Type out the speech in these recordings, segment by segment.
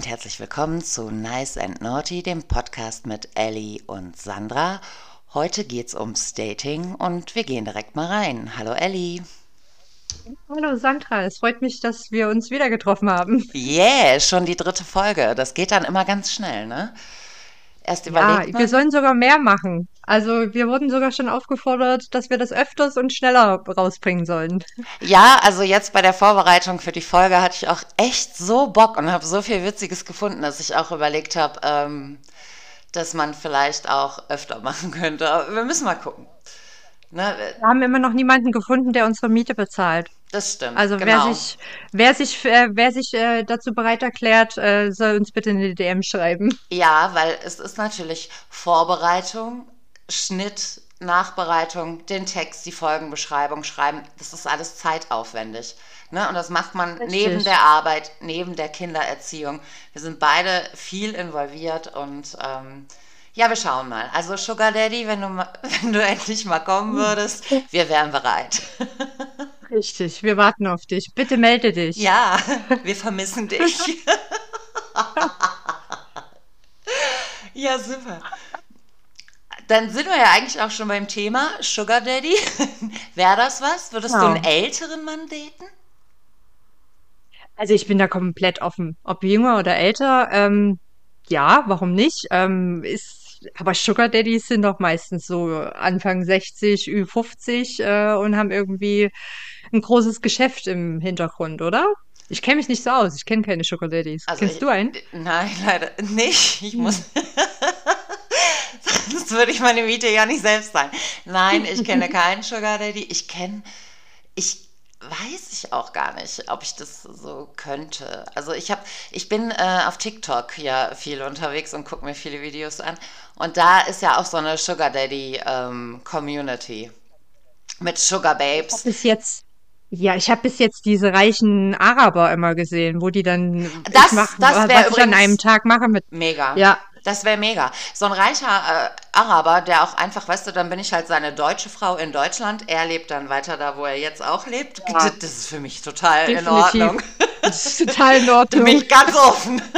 Und herzlich willkommen zu Nice and Naughty, dem Podcast mit Ellie und Sandra. Heute geht's ums Dating und wir gehen direkt mal rein. Hallo Ellie. Hallo Sandra, es freut mich, dass wir uns wieder getroffen haben. Yeah, schon die dritte Folge. Das geht dann immer ganz schnell, ne? Erst überlegt Ja, man. wir sollen sogar mehr machen. Also wir wurden sogar schon aufgefordert, dass wir das öfters und schneller rausbringen sollen. Ja, also jetzt bei der Vorbereitung für die Folge hatte ich auch echt so Bock und habe so viel Witziges gefunden, dass ich auch überlegt habe, ähm, dass man vielleicht auch öfter machen könnte. Aber wir müssen mal gucken. Ne? Wir haben immer noch niemanden gefunden, der unsere Miete bezahlt. Das stimmt, Also wer genau. sich, wer sich, äh, wer sich äh, dazu bereit erklärt, äh, soll uns bitte eine DM schreiben. Ja, weil es ist natürlich Vorbereitung, Schnitt, Nachbereitung, den Text, die Folgenbeschreibung schreiben. Das ist alles zeitaufwendig. Ne? Und das macht man neben Richtig. der Arbeit, neben der Kindererziehung. Wir sind beide viel involviert und ähm, ja, wir schauen mal. Also Sugar Daddy, wenn du, wenn du endlich mal kommen würdest, wir wären bereit. Richtig, wir warten auf dich. Bitte melde dich. Ja, wir vermissen dich. Ja, super. Dann sind wir ja eigentlich auch schon beim Thema Sugar Daddy. Wäre das was? Würdest du einen älteren Mann daten? Also ich bin da komplett offen. Ob jünger oder älter, ähm, ja, warum nicht? Ähm, ist, aber Sugar Daddies sind doch meistens so Anfang 60, Ü50 äh, und haben irgendwie ein großes Geschäft im Hintergrund, oder? Ich kenne mich nicht so aus. Ich kenne keine Sugar Daddies. Also Kennst ich, du einen? nein, leider nicht. Ich Hm. muss, sonst würde ich meine Miete ja nicht selbst zahlen. Nein, ich kenne keinen Sugar Daddy. Ich kenne, ich weiß ich auch gar nicht, ob ich das so könnte. Also ich habe, ich bin äh, auf TikTok ja viel unterwegs und gucke mir viele Videos an. Und da ist ja auch so eine Sugar Daddy ähm, Community mit Sugar Ich Babes. bis jetzt, ja, ich habe bis jetzt diese reichen Araber immer gesehen, wo die dann, ich Das, mache, das wäre was ich an einem Tag mache mit, mega. ja, Das wäre mega. So ein reicher äh, Araber, der auch einfach, weißt du, dann bin ich halt seine deutsche Frau in Deutschland. Er lebt dann weiter da, wo er jetzt auch lebt. ja, Das ist für mich total in definitiv. Ordnung. Das ist total in bin Ordnung. ich ganz offen.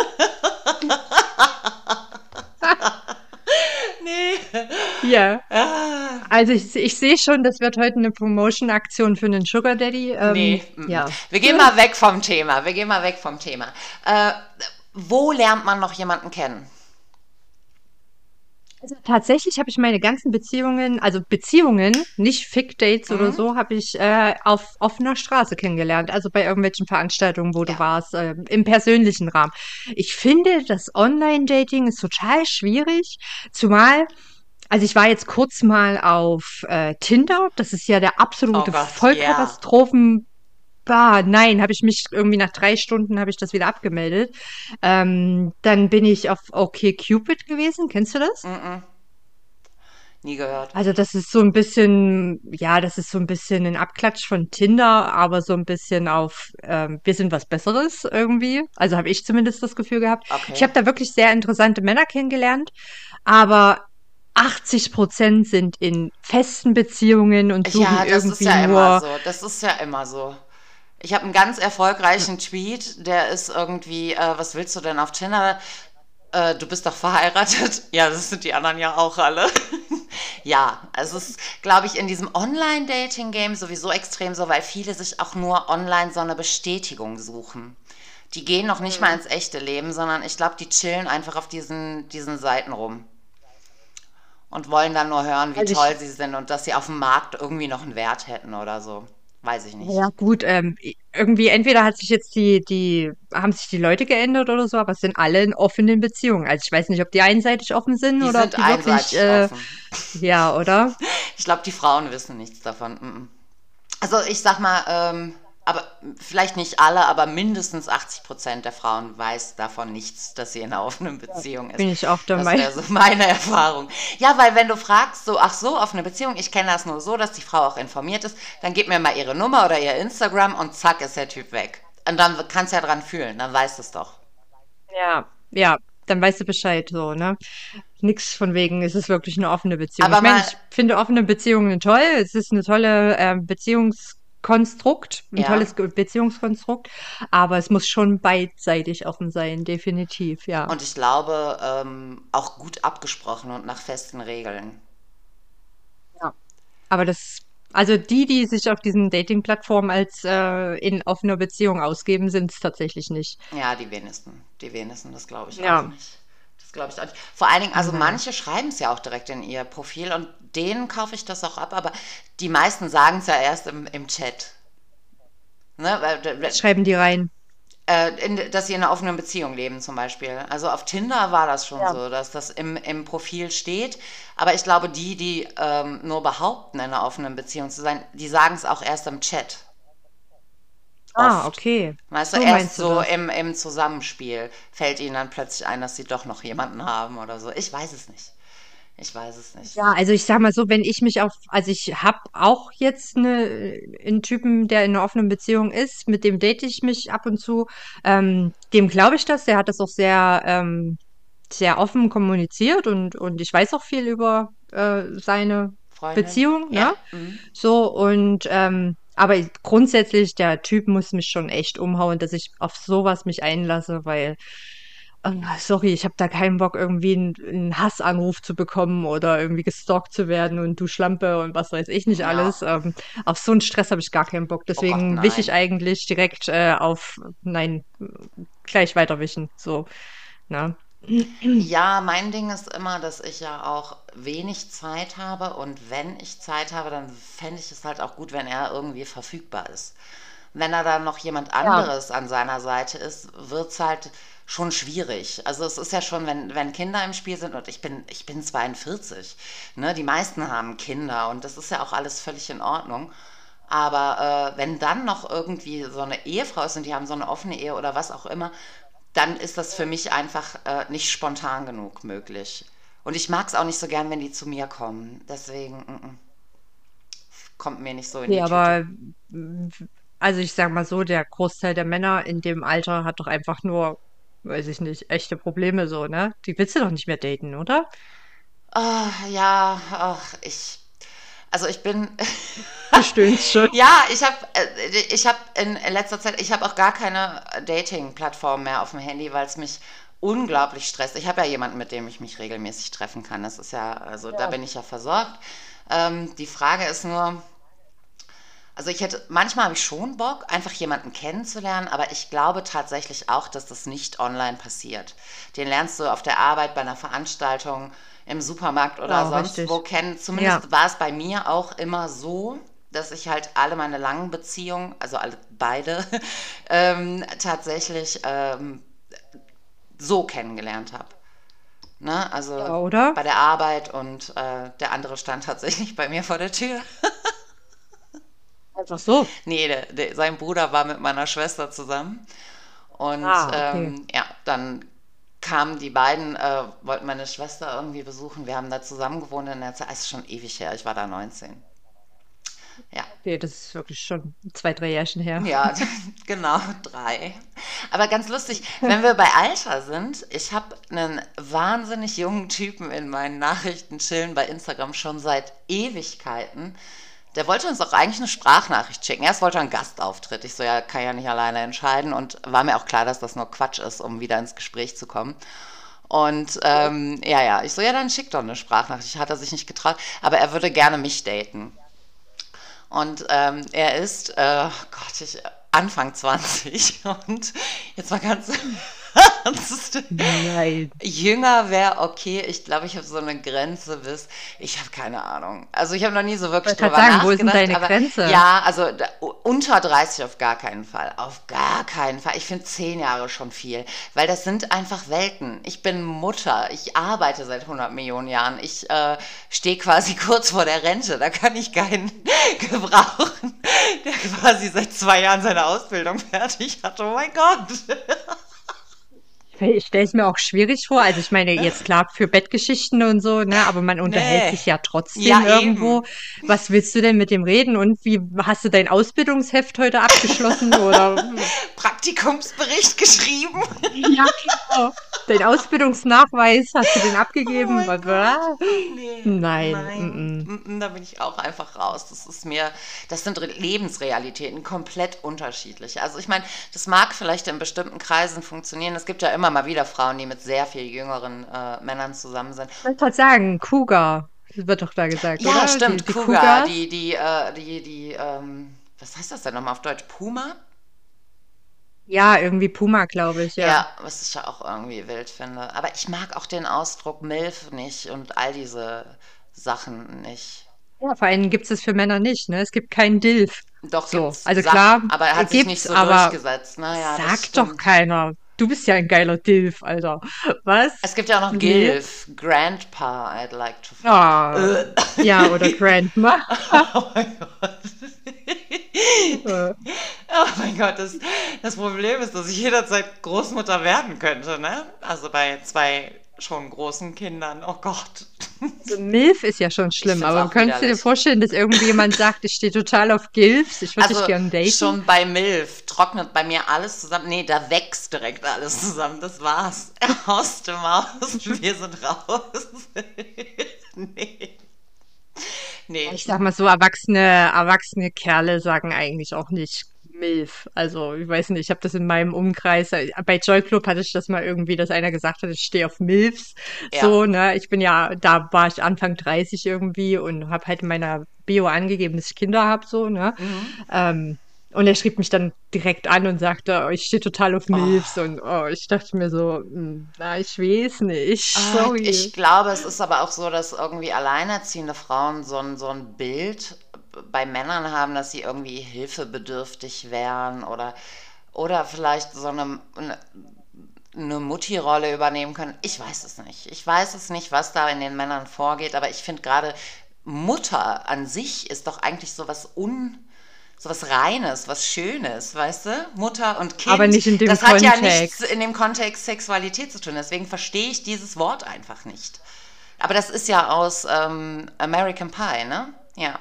Nee. Ja. Ah, Also ich, ich sehe schon, das wird heute eine Promotion-Aktion für einen Sugar Daddy. Ähm, nee. ja. Wir gehen mal weg vom Thema. Wir gehen mal weg vom Thema. Äh, wo lernt man noch jemanden kennen? Also tatsächlich habe ich meine ganzen Beziehungen, also Beziehungen, nicht Fick-Dates oder Mhm. so, habe ich äh, auf offener Straße kennengelernt. Also bei irgendwelchen Veranstaltungen, wo du Ja. warst, äh, im persönlichen Rahmen. Ich finde, das Online-Dating ist total schwierig, zumal, also ich war jetzt kurz mal auf äh, Tinder. Das ist ja der Oh absolute ja. Vollkatastrophen. Bah, nein, habe ich mich irgendwie nach drei Stunden habe ich das wieder abgemeldet. Ähm, dann bin ich auf OkCupid gewesen. Kennst du das? Mm-mm, nie gehört. Also das ist so ein bisschen, ja, das ist so ein bisschen ein Abklatsch von Tinder, aber so ein bisschen auf, ähm, wir sind was Besseres irgendwie. Also habe ich zumindest das Gefühl gehabt. Ich Okay. habe da wirklich sehr interessante Männer kennengelernt, aber 80 Prozent sind in festen Beziehungen und suchen Ja, das ist irgendwie ja immer nur, so. Das ist ja immer so. Ich habe einen ganz erfolgreichen Tweet, der ist irgendwie, äh, was willst du denn auf Tinder? Äh, du bist doch verheiratet. Ja, das sind die anderen ja auch alle. Ja, also es ist, glaube ich, in diesem Online-Dating-Game sowieso extrem so, weil viele sich auch nur online so eine Bestätigung suchen. Die gehen noch nicht mal Hm. ins echte Leben, sondern ich glaube, die chillen einfach auf diesen, diesen Seiten rum und wollen dann nur hören, wie also toll sie sind und dass sie auf dem Markt irgendwie noch einen Wert hätten oder so. Weiß ich nicht. Ja, gut, ähm, irgendwie entweder hat sich jetzt die, die, haben sich die Leute geändert oder so, aber es sind alle in offenen Beziehungen. Also ich weiß nicht, ob die einseitig offen sind Die oder ob sind die wirklich, äh, offen. ja, oder? Ich glaube, die Frauen wissen nichts davon. Also ich sag mal, ähm, aber vielleicht nicht alle, aber mindestens 80 Prozent der Frauen weiß davon nichts, dass sie in einer offenen Beziehung ist. Bin ich auch der Das wäre so meine Erfahrung. Ja, weil wenn du fragst, so, ach so, offene Beziehung, ich kenne das nur so, dass die Frau auch informiert ist, dann gib mir mal ihre Nummer oder ihr Instagram und zack ist der Typ weg. Und dann kannst du ja dran fühlen, dann weißt du es doch. Ja, ja, dann weißt du Bescheid, so, ne? Nix von wegen, es ist wirklich eine offene Beziehung. Aber Ich meine, mal, ich finde offene Beziehungen toll. Es ist eine tolle ähm, Beziehungsart Konstrukt, ein Ja. tolles Beziehungskonstrukt, aber es muss schon beidseitig offen sein, definitiv, ja. Und ich glaube, ähm, auch gut abgesprochen und nach festen Regeln. Ja. Aber das, also die, die sich auf diesen Dating-Plattformen als äh, in offener Beziehung ausgeben, sind es tatsächlich nicht. Ja, die wenigsten. Die wenigsten, das glaube ich auch Ja. nicht. Das glaube ich auch nicht. Vor allen Dingen, also Nein. manche schreiben es ja auch direkt in ihr Profil und denen kaufe ich das auch ab, aber die meisten sagen es ja erst im, im Chat. Ne? Weil, schreiben die rein? äh, in, dass sie in einer offenen Beziehung leben zum Beispiel. Also auf Tinder war das schon Ja. so, dass das im, im Profil steht. Aber ich glaube, die, die ähm, nur behaupten, in einer offenen Beziehung zu sein, die sagen es auch erst im Chat. Ah, okay. Weißt du, So erst du so das. im, im Zusammenspiel fällt ihnen dann plötzlich ein, dass sie doch noch jemanden haben oder so. Ich weiß es nicht. Ich weiß es nicht. Ja, also ich sag mal so, wenn ich mich auf, also ich habe auch jetzt eine, einen Typen, der in einer offenen Beziehung ist, mit dem date ich mich ab und zu. Ähm, dem glaube ich das, der hat das auch sehr, ähm, sehr offen kommuniziert und, und ich weiß auch viel über äh, seine Freundin? Beziehung, Ja. ne? Mhm. So, und ähm, aber grundsätzlich, der Typ muss mich schon echt umhauen, dass ich auf sowas mich einlasse, weil, ähm, sorry, ich habe da keinen Bock, irgendwie einen, einen Hassanruf zu bekommen oder irgendwie gestalkt zu werden und du Schlampe und was weiß ich nicht Ja. alles. Ähm, auf so einen Stress habe ich gar keinen Bock. Oh Deswegen wische ich nein. eigentlich direkt äh, auf, nein, gleich weiterwischen. So, ne? Ja, mein Ding ist immer, dass ich ja auch wenig Zeit habe und wenn ich Zeit habe, dann fände ich es halt auch gut, wenn er irgendwie verfügbar ist. Wenn er dann noch jemand Ja. anderes an seiner Seite ist, wird es halt schon schwierig. Also es ist ja schon, wenn, wenn Kinder im Spiel sind und ich bin, ich bin 42, ne? Die meisten haben Kinder und das ist ja auch alles völlig in Ordnung. Aber äh, wenn dann noch irgendwie so eine Ehefrau ist und die haben so eine offene Ehe oder was auch immer, dann ist das für mich einfach äh, nicht spontan genug möglich. Und ich mag es auch nicht so gern, wenn die zu mir kommen. Deswegen mm, mm, kommt mir nicht so in Nee, die Tüte. aber also ich sag mal so, der Großteil der Männer in dem Alter hat doch einfach nur, weiß ich nicht, echte Probleme so, ne? Die willst du doch nicht mehr daten, oder? Ah, ja, ach, ich. Also ich bin. Du stöhnst schon. Ja, ich habe ich hab in letzter Zeit, ich habe auch gar keine Dating-Plattform mehr auf dem Handy, weil es mich unglaublich stresst. Ich habe ja jemanden, mit dem ich mich regelmäßig treffen kann. Das ist ja, also da Ja. bin ich ja versorgt. Ähm, die Frage ist nur, also ich hätte, manchmal habe ich schon Bock, einfach jemanden kennenzulernen, aber ich glaube tatsächlich auch, dass das nicht online passiert. Den lernst du auf der Arbeit, bei einer Veranstaltung, im Supermarkt oder Ja, sonst richtig. wo kennen. Zumindest Ja. war es bei mir auch immer so, dass ich halt alle meine langen Beziehungen, also alle beide, ähm, tatsächlich ähm, so kennengelernt habe. Ne? Also Ja, oder? bei der Arbeit und äh, der andere stand tatsächlich bei mir vor der Tür. Einfach so. Nee, der, der, sein Bruder war mit meiner Schwester zusammen. Und Ah, okay. ähm, ja, dann kamen die beiden, äh, wollten meine Schwester irgendwie besuchen. Wir haben da zusammen gewohnt in der Zeit. Es ist schon ewig her, ich war da 19. Ja, Okay, das ist wirklich schon zwei, drei Jährchen her. ja, genau, drei. Aber ganz lustig, wenn wir bei Alter sind, ich habe einen wahnsinnig jungen Typen in meinen Nachrichten chillen bei Instagram schon seit Ewigkeiten. Der wollte uns auch eigentlich eine Sprachnachricht schicken. Erst wollte er einen Gastauftritt. Ich so, ja, kann ja nicht alleine entscheiden. Und war mir auch klar, dass das nur Quatsch ist, um wieder ins Gespräch zu kommen. Und ähm, ja, ja, ich so, ja, dann schick doch eine Sprachnachricht. Hat er sich nicht getraut. Aber er würde gerne mich daten. Und ähm, er ist, äh, Gott, ich, Anfang 20 und jetzt mal ganz ernst. Nein. Jünger wäre okay. Ich glaube, ich habe so eine Grenze bis, ich habe keine Ahnung. Also ich habe noch nie so wirklich grad drüber sagen, wo ist denn nachgedacht. deine aber Grenze? Ja, also da, unter 30 auf gar keinen Fall. Auf gar keinen Fall. Ich finde 10 Jahre schon viel, weil das sind einfach Welten. Ich bin Mutter. Ich arbeite seit 100 Millionen Jahren. Ich äh, stehe quasi kurz vor der Rente. Da kann ich keinen gebrauchen, der quasi seit zwei Jahren seine Ausbildung fertig hat. Oh mein Gott. Ich stelle es mir auch schwierig vor. Also ich meine, jetzt klar für Bettgeschichten und so, ne, aber man unterhält Nee. sich ja trotzdem Ja, irgendwo. Was willst du denn mit dem reden? Und wie hast du dein Ausbildungsheft heute abgeschlossen? Oder Praktikumsbericht geschrieben. ja, genau. Den Ausbildungsnachweis, hast du den Oh abgegeben? war? Nee, Nein, nein, mm, mm. da bin ich auch einfach raus. Das ist mir, das sind Re- Lebensrealitäten, komplett unterschiedlich. Also ich meine, das mag vielleicht in bestimmten Kreisen funktionieren. Es gibt ja immer mal wieder Frauen, die mit sehr viel jüngeren äh, Männern zusammen sind. Ich wollte gerade sagen, Cougar, wird doch da gesagt, Ja, oder? Die, stimmt, die Cougar, Cougars? die, die, äh, die, die, ähm, was heißt das denn nochmal auf Deutsch? Puma? Ja, irgendwie Puma, glaube ich, ja. Ja, was ich ja auch irgendwie wild finde. Aber ich mag auch den Ausdruck MILF nicht und all diese Sachen nicht. Ja, vor allem gibt es für Männer nicht, ne? Es gibt keinen Dilf. Doch, So, also klar, aber er hat sich nicht so aber durchgesetzt. Naja, das sagt doch keiner. Du bist ja ein geiler Dilf, Alter. Was? Es gibt ja auch noch Nee. GILF, Grandpa, I'd like to Äh. ja, oder Grandma. Oh mein Gott. Oh mein Gott, das, das Problem ist, dass ich jederzeit Großmutter werden könnte, ne? Also bei zwei schon großen Kindern. Oh Gott. So Milf ist ja schon schlimm, aber könntest du dir vorstellen, dass irgendjemand sagt, ich stehe total auf Gilfs, ich würde dich Also gern daten? schon bei MILF trocknet bei mir alles zusammen. Nee, da wächst direkt alles zusammen. Das war's. Aus dem Haus. Wir sind raus. nee. Nee. Ich sag mal so, erwachsene, erwachsene Kerle sagen eigentlich auch nicht Milf. Also, ich weiß nicht, ich habe das in meinem Umkreis, äh, bei Joy Club hatte ich das mal irgendwie, dass einer gesagt hat, ich stehe auf Milfs. Ja. So, ne? Ich bin ja, da war ich Anfang 30 irgendwie und habe halt in meiner Bio angegeben, dass ich Kinder habe, so, ne? Mhm. Ähm, und er schrieb mich dann direkt an und sagte, oh, ich stehe total auf Milfs. Und oh, ich dachte mir so, hm, na, ich weiß nicht. Ah, Sorry. Ich glaube, es ist aber auch so, dass irgendwie alleinerziehende Frauen so ein, so ein Bild bei Männern haben, dass sie irgendwie hilfebedürftig wären oder, oder vielleicht so eine, eine, eine Mutti-Rolle übernehmen können. Ich weiß es nicht. Ich weiß es nicht, was da in den Männern vorgeht, aber ich finde gerade Mutter an sich ist doch eigentlich so was un so was Reines, was Schönes, weißt du? Mutter und Kind. Aber nicht in dem das hat ja Kontext. nichts in dem Kontext Sexualität zu tun. Deswegen verstehe ich dieses Wort einfach nicht. Aber das ist ja aus ähm, American Pie, ne? Ja.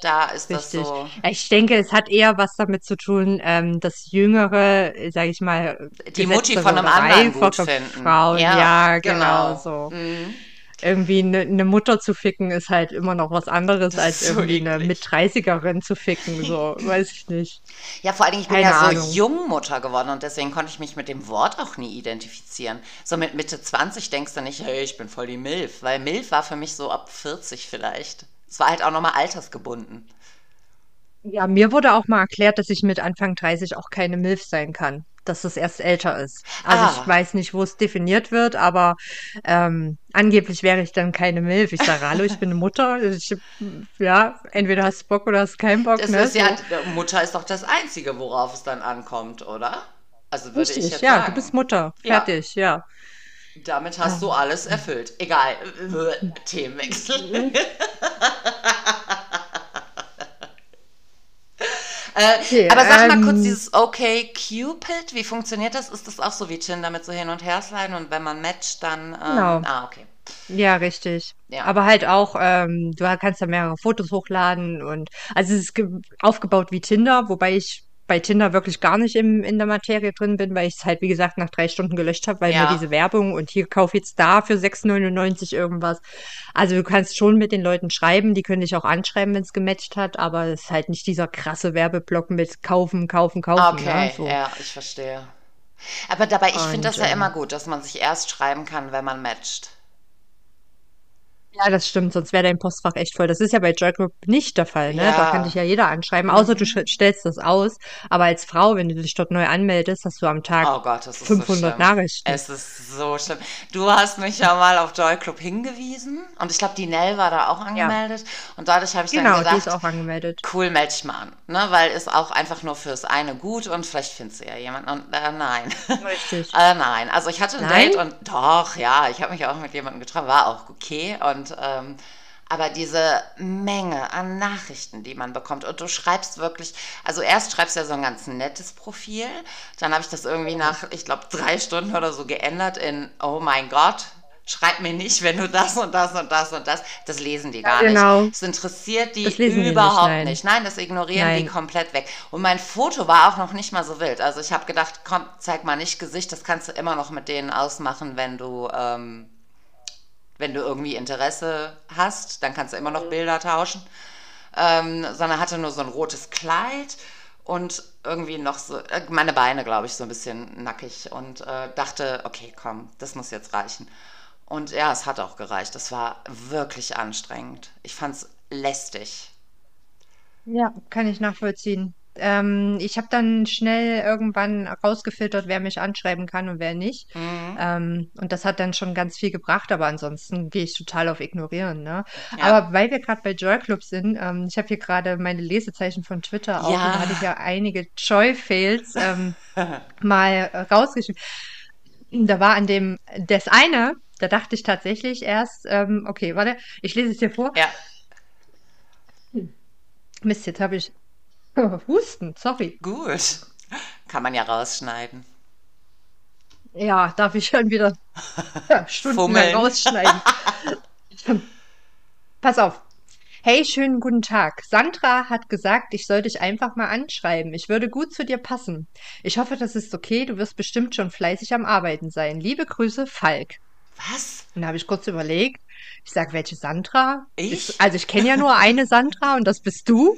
Da ist das Richtig. so. Ja, Ich denke, es hat eher was damit zu tun, ähm, dass jüngere, sage ich mal, Die Mutti von einem anderen gut finden. Frauen, Ja, ja, genau, genau. so. Mhm. Irgendwie eine ne Mutter zu ficken ist halt immer noch was anderes, Das als so irgendwie eine eklig. Mit-30erin zu ficken, so, weiß ich nicht. Ja, vor allen Dingen, ich bin Keine ja so Ahnung. jung Mutter geworden und deswegen konnte ich mich mit dem Wort auch nie identifizieren. So mit Mitte 20 denkst du nicht, hey, ich bin voll die Milf, weil Milf war für mich so ab 40 vielleicht. Es war halt auch nochmal altersgebunden. Ja, mir wurde auch mal erklärt, dass ich mit Anfang 30 auch keine Milf sein kann, dass es erst älter ist. Also ich Ah. weiß nicht, wo es definiert wird, aber ähm, angeblich wäre ich dann keine Milf. Ich sage, hallo, ich bin eine Mutter. Ich, ja, entweder hast du Bock oder hast keinen Bock, Das ne? ist ja, So. Mutter ist doch das Einzige, worauf es dann ankommt, oder? Also würde ich Richtig, jetzt ja, sagen. du bist Mutter. Ja. Fertig, ja. Damit hast du alles erfüllt. Egal. Themenwechsel. äh, Okay, aber sag mal kurz ähm, dieses Okay Cupid, wie funktioniert das? Ist das auch so wie Tinder mit so hin und her sliden und wenn man matcht, dann. Ähm, Genau. Ah, okay. Ja, richtig. Ja. Aber halt auch, ähm, du kannst da mehrere Fotos hochladen und also es ist ge- aufgebaut wie Tinder, wobei ich bei Tinder wirklich gar nicht im, in der Materie drin bin, weil ich es halt, wie gesagt, nach drei Stunden gelöscht habe, weil Ja. mir diese Werbung und hier kauf jetzt da für 6,99 irgendwas. Also du kannst schon mit den Leuten schreiben, die können dich auch anschreiben, wenn es gematcht hat, aber es ist halt nicht dieser krasse Werbeblock mit kaufen, kaufen, kaufen. Okay, ne? so. ja, ich verstehe. Aber dabei, ich finde das ja ähm, immer gut, dass man sich erst schreiben kann, wenn man matcht. Ja, das stimmt, sonst wäre dein Postfach echt voll. Das ist ja bei Joygroup nicht der Fall, ne? Da kann Ja. dich ja jeder anschreiben, außer du stellst das aus. Aber als Frau, wenn du dich dort neu anmeldest, hast du am Tag Oh Gott, das ist so 500 schlimm. Nachrichten. Es ist so schlimm. Du hast mich ja mal auf Joy Club hingewiesen und ich glaube, die Nell war da auch angemeldet und dadurch habe ich Genau, dann die ist auch angemeldet. cool, melde ich mal an, ne? weil ist auch einfach nur fürs eine gut und vielleicht findest du ja jemanden und äh, nein. Richtig. Äh, nein, also ich hatte ein Nein? Date und doch, ja, ich habe mich auch mit jemandem getroffen, war auch okay und ähm, aber diese Menge an Nachrichten, die man bekommt und du schreibst wirklich, also erst schreibst du ja so ein ganz nettes Profil, dann habe ich das irgendwie nach, ich glaube, drei Stunden oder so geändert in, oh mein Gott, schreib mir nicht, wenn du das und das und das und das. Das lesen die gar genau. nicht. Es interessiert die Das lesen die überhaupt nicht, nein. nicht. Nein, das ignorieren die Nein. komplett weg. Und mein Foto war auch noch nicht mal so wild. Also ich habe gedacht, komm, zeig mal nicht Gesicht. Das kannst du immer noch mit denen ausmachen, wenn du, ähm, wenn du irgendwie Interesse hast. Dann kannst du immer noch Bilder tauschen. Ähm, sondern hatte nur so ein rotes Kleid und irgendwie noch so, äh, meine Beine, glaube ich, so ein bisschen nackig und äh, dachte, okay, komm, das muss jetzt reichen. Und ja, es hat auch gereicht. Es war wirklich anstrengend. Ich fand es lästig. Ja, kann ich nachvollziehen. Ähm, ich habe dann schnell irgendwann rausgefiltert, wer mich anschreiben kann und wer nicht. Mhm. Ähm, und das hat dann schon ganz viel gebracht, aber ansonsten gehe ich total auf Ignorieren, ne? Ja. Aber weil wir gerade bei Joy Club sind, ähm, ich habe hier gerade meine Lesezeichen von Twitter auf und Ja. da hatte ich ja einige Joy-Fails ähm, mal äh, rausgeschrieben. Da war an dem, das eine, da dachte ich tatsächlich erst, ähm, okay, warte, ich lese es hier vor. Ja, Mist, jetzt habe ich Husten, sorry. gut. Kann man ja rausschneiden. Ja, darf ich schon wieder stundenlang rausschneiden. Pass auf. Hey, schönen guten Tag. Sandra hat gesagt, ich soll dich einfach mal anschreiben. Ich würde gut zu dir passen. Ich hoffe, das ist okay. Du wirst bestimmt schon fleißig am Arbeiten sein. Liebe Grüße, Falk. Was? Und da habe ich kurz überlegt. Ich sag, welche Sandra? Ich? Also ich kenne ja nur eine Sandra und das bist du.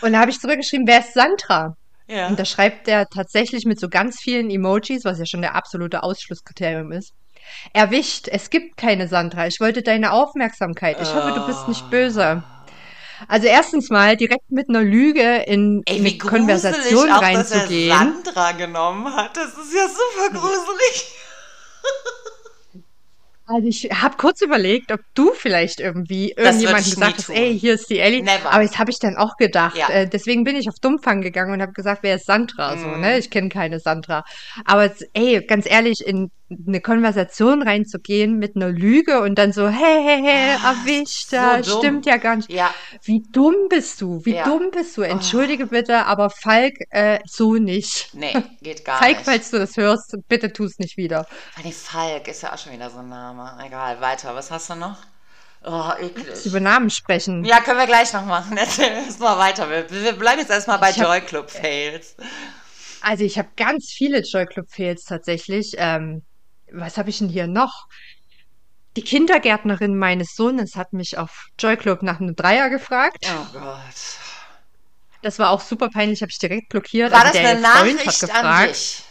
Und da habe ich zurückgeschrieben, wer ist Sandra? Ja. Und da schreibt er tatsächlich mit so ganz vielen Emojis, was ja schon der absolute Ausschlusskriterium ist. Erwischt, es gibt keine Sandra. Ich wollte deine Aufmerksamkeit. Ich hoffe, du bist nicht böse. Also erstens mal direkt mit einer Lüge in Ey, eine Konversation auch, dass er reinzugehen. Sandra genommen hat. Das ist ja super gruselig. Also ich habe kurz überlegt, ob du vielleicht irgendwie nie gesagt hast, ey, hier ist die Ellie. Never. Aber jetzt habe ich dann auch gedacht. Ja. Äh, deswegen bin ich auf Dummfang gegangen und habe gesagt, wer ist Sandra? So, Mhm. ne? Ich kenne keine Sandra. Aber jetzt, ey, ganz ehrlich, in eine Konversation reinzugehen mit einer Lüge und dann so, hey, hey, hey, erwischt, so da dumm. stimmt ja gar nicht. Ja, Wie dumm bist du? Wie Ja. dumm bist du? Entschuldige bitte, aber Falk, äh, so nicht. nee, geht gar Falk, nicht. falls du das hörst, bitte tu es nicht wieder. Allem Falk ist ja auch schon wieder so ein Name. Egal, weiter. Was hast du noch? Oh, eklig. Über Namen sprechen. Ja, können wir gleich noch machen. Erzähl erst mal weiter. Wir, bleiben jetzt erstmal bei Ich Joy Club Fails. Also ich habe ganz viele Joy Club Fails tatsächlich. Ähm, was habe ich denn hier noch? Die Kindergärtnerin meines Sohnes hat mich auf Joy Club nach einem Dreier gefragt. Oh Gott. Das war auch super peinlich, habe ich direkt blockiert. War Also das der eine Nachricht an dich?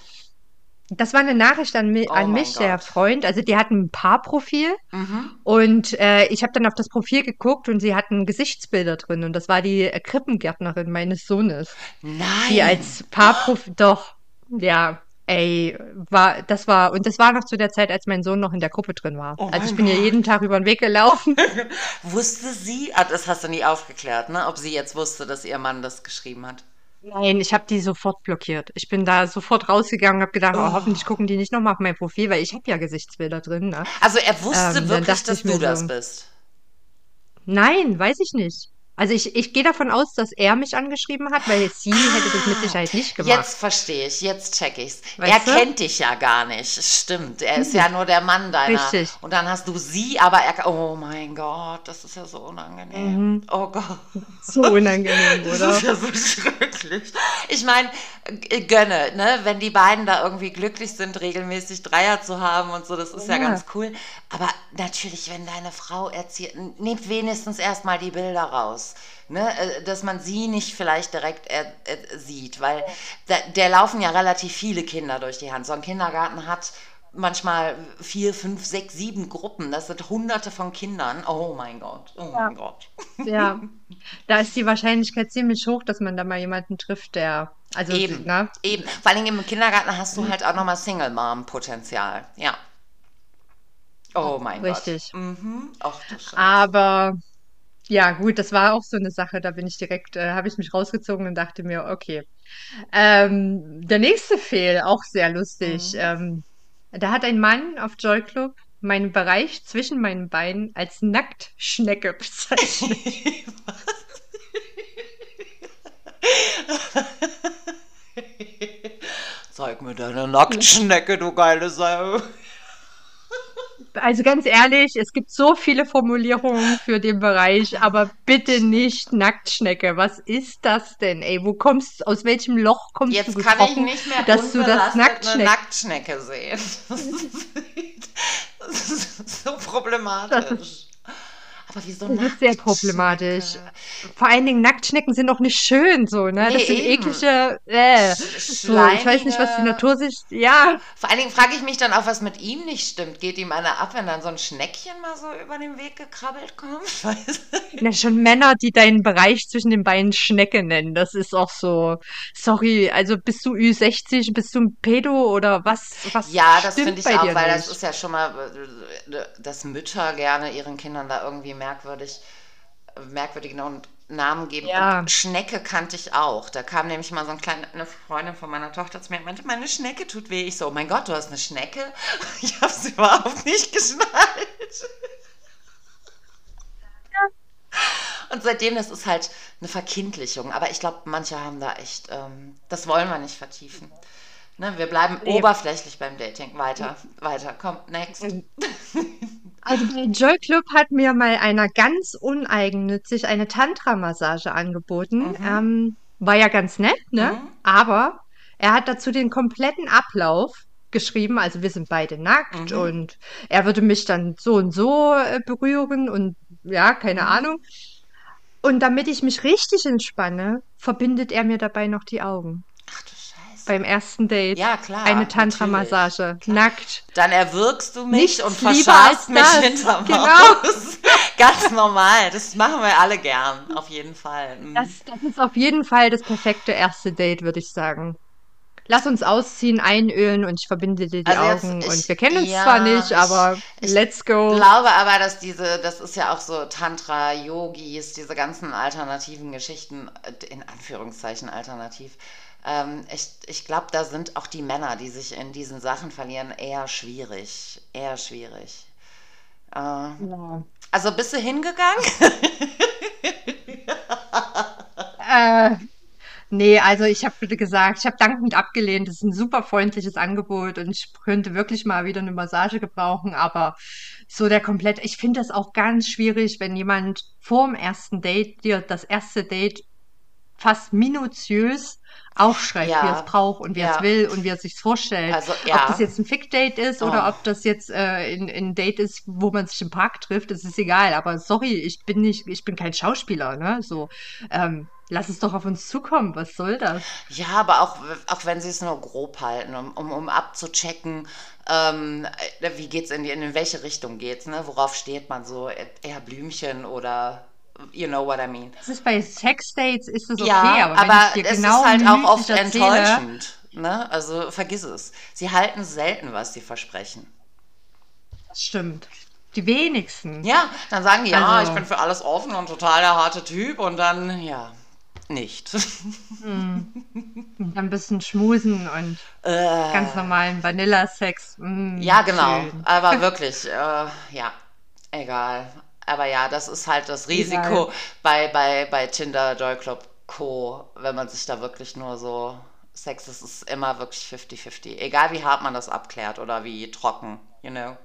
Das war eine Nachricht an, mi Oh an mich, der Gott. Freund. Also die hatten ein Paarprofil Mhm. und äh, ich habe dann auf das Profil geguckt und sie hatten Gesichtsbilder drin und das war die äh, Krippengärtnerin meines Sohnes. Nein. die als Paarprofil, doch, ja, ey, war, das war, und das war noch zu der Zeit, als mein Sohn noch in der Gruppe drin war. Oh also ich bin ja Gott. jeden Tag über den Weg gelaufen. Wusste sie, ah, das hast du nie aufgeklärt, ne? Ob sie jetzt wusste, dass ihr Mann das geschrieben hat. Nein, ich habe die sofort blockiert. Ich bin da sofort rausgegangen und habe gedacht, oh, Oh. hoffentlich gucken die nicht nochmal auf mein Profil, weil ich habe ja Gesichtsbilder drin. Ne? Also er wusste Ähm, wirklich, dass du das so, bist. Nein, weiß ich nicht. Also ich, ich gehe davon aus, dass er mich angeschrieben hat, weil sie hätte das mit Sicherheit nicht gemacht. Jetzt verstehe ich, jetzt check ich's. Weißt er du? Hm. kennt dich ja gar nicht. Stimmt, er ist ja nur der Mann deiner. Richtig. Und dann hast du sie, aber er. Oh mein Gott, das ist ja so unangenehm. Mhm. Oh Gott. So unangenehm, Das oder? ist ja so schrecklich. Ich meine, äh, gönne, ne? Wenn die beiden da irgendwie glücklich sind, regelmäßig Dreier zu haben und so, das ist ja, Ja. ganz cool. Aber natürlich, wenn deine Frau erzählt, nehmt wenigstens erstmal die Bilder raus. Ne? Äh, Dass man sie nicht vielleicht direkt er, er, sieht, weil da, der laufen ja relativ viele Kinder durch die Hand. So ein Kindergarten hat manchmal vier, fünf, sechs, sieben Gruppen. Das sind hunderte von Kindern. Oh mein Gott, oh Ja. mein Gott. Ja, da ist die Wahrscheinlichkeit ziemlich hoch, dass man da mal jemanden trifft, der, also, Eben, ne? eben. Vor allem im Kindergarten hast du halt auch nochmal Single-Mom-Potenzial. Ja. Oh mein Richtig. Gott. Mhm. Ach du Scheiße. Aber ja, gut, das war auch so eine Sache, da bin ich direkt, äh, habe ich mich rausgezogen und dachte mir, okay. Ähm, der nächste Fehl, auch sehr lustig. Mhm. Ähm, da hat ein Mann auf Joy Club meinen Bereich zwischen meinen Beinen als Nacktschnecke bezeichnet. Zeig mir deine Nacktschnecke, du geile Sau. Also ganz ehrlich, es gibt so viele Formulierungen für den Bereich, aber bitte nicht Nacktschnecke. Was ist das denn, ey? Wo kommst, aus welchem Loch kommst Jetzt du kann ich nicht mehr dass du das Nacktschnecke... Nacktschnecke sehen. Das ist so problematisch. Aber wieso Das ist sehr problematisch. Vor allen Dingen Nacktschnecken sind auch nicht schön, so, ne? Nee, Das sind eben. eklige, äh, so, ich weiß nicht, was die Natur sich, ja, Vor allen Dingen frage ich mich dann auch, was mit ihm nicht stimmt. Geht ihm einer ab, wenn dann so ein Schneckchen mal so über den Weg gekrabbelt kommt? Na, schon Männer, die deinen Bereich zwischen den Beinen Schnecke nennen, das ist auch so, sorry, also bist du Ü60, bist du ein Pedo oder was, was Ja, das finde ich auch, weil nicht? das ist ja schon mal, dass Mütter gerne ihren Kindern da irgendwie merkwürdig, merkwürdige Namen geben. Ja. Und Schnecke kannte ich auch. Da kam nämlich mal so ein kleine, eine Freundin von meiner Tochter zu mir und meinte, meine Schnecke tut weh. Ich so, oh mein Gott, du hast eine Schnecke? Ich habe es überhaupt nicht geschnallt. Und seitdem, das ist halt eine Verkindlichung. Aber ich glaube, manche haben da echt, ähm, das wollen wir nicht vertiefen. Ne, wir bleiben Nee. oberflächlich beim Dating. Weiter, weiter. Komm, next. Also bei Joy Club hat mir mal einer ganz uneigennützig eine Tantra-Massage angeboten. Mhm. Ähm, war ja ganz nett, ne? Mhm. Aber er hat dazu den kompletten Ablauf geschrieben. Also wir sind beide nackt Mhm. und er würde mich dann so und so äh, berühren und ja, keine Mhm. Ahnung. Und damit ich mich richtig entspanne, verbindet er mir dabei noch die Augen. Beim ersten Date. Ja, klar. Eine. Tantra-Massage. Nackt. Dann erwürgst du mich Nichts und verscharrst mich das. hinterm Genau. Haus. Ganz normal. Das machen wir alle gern. Auf jeden Fall. Mhm. Das, das ist auf jeden Fall das perfekte erste Date, würde ich sagen. Lass uns ausziehen, einölen und ich verbinde dir die Also Augen. ich- und wir kennen uns ja, zwar nicht, ich- aber ich let's go. glaube aber, dass diese, das ist ja auch so Tantra, Yogis, diese ganzen alternativen Geschichten, äh, in Anführungszeichen alternativ. Ähm, ich ich glaube, da sind auch die Männer, die sich in diesen Sachen verlieren, eher schwierig. Eher schwierig. Äh, Ja. also bist du hingegangen? Äh, nee, also ich habe gesagt, ich habe dankend abgelehnt. Das ist ein super freundliches Angebot und ich könnte wirklich mal wieder eine Massage gebrauchen, aber so der komplett, ich finde das auch ganz schwierig, wenn jemand vorm ersten Date dir das erste Date fast minutiös aufschreibt, wie er Ja, es braucht und wie er ja. es will und wie er es sich vorstellt. Also, Ob ja. das jetzt ein Fick-Date ist oder Oh. ob das jetzt äh, ein, ein Date ist, wo man sich im Park trifft, das ist egal. Aber sorry, ich bin nicht, ich bin kein Schauspieler, ne? So, ähm, lass es doch auf uns zukommen. Was soll das? Ja, aber auch, auch wenn sie es nur grob halten, um, um, um abzuchecken, ähm, äh, wie geht's in die, in welche Richtung geht's, ne? Worauf steht man so? Eher Blümchen oder you know what I mean. Das ist bei Sexdates ist das okay, Ja, aber, aber es genau ist halt auch oft erzähle, enttäuschend, ne? Also vergiss es. Sie halten selten, was sie versprechen. Das stimmt. Die wenigsten. Ja, dann sagen die, ja, Also- ich bin für alles offen und total der harte Typ und dann, ja, nicht. Dann ein bisschen schmusen und äh, ganz normalen Vanilla-Sex. Mm, Ja, genau. schön. Aber wirklich, äh, ja, egal. Aber ja, das ist halt das Risiko Egal. bei, bei, bei Tinder, Joy Club, Co., wenn man sich da wirklich nur so Sex, es ist immer wirklich 50-50. Egal wie hart man das abklärt oder wie trocken, you know.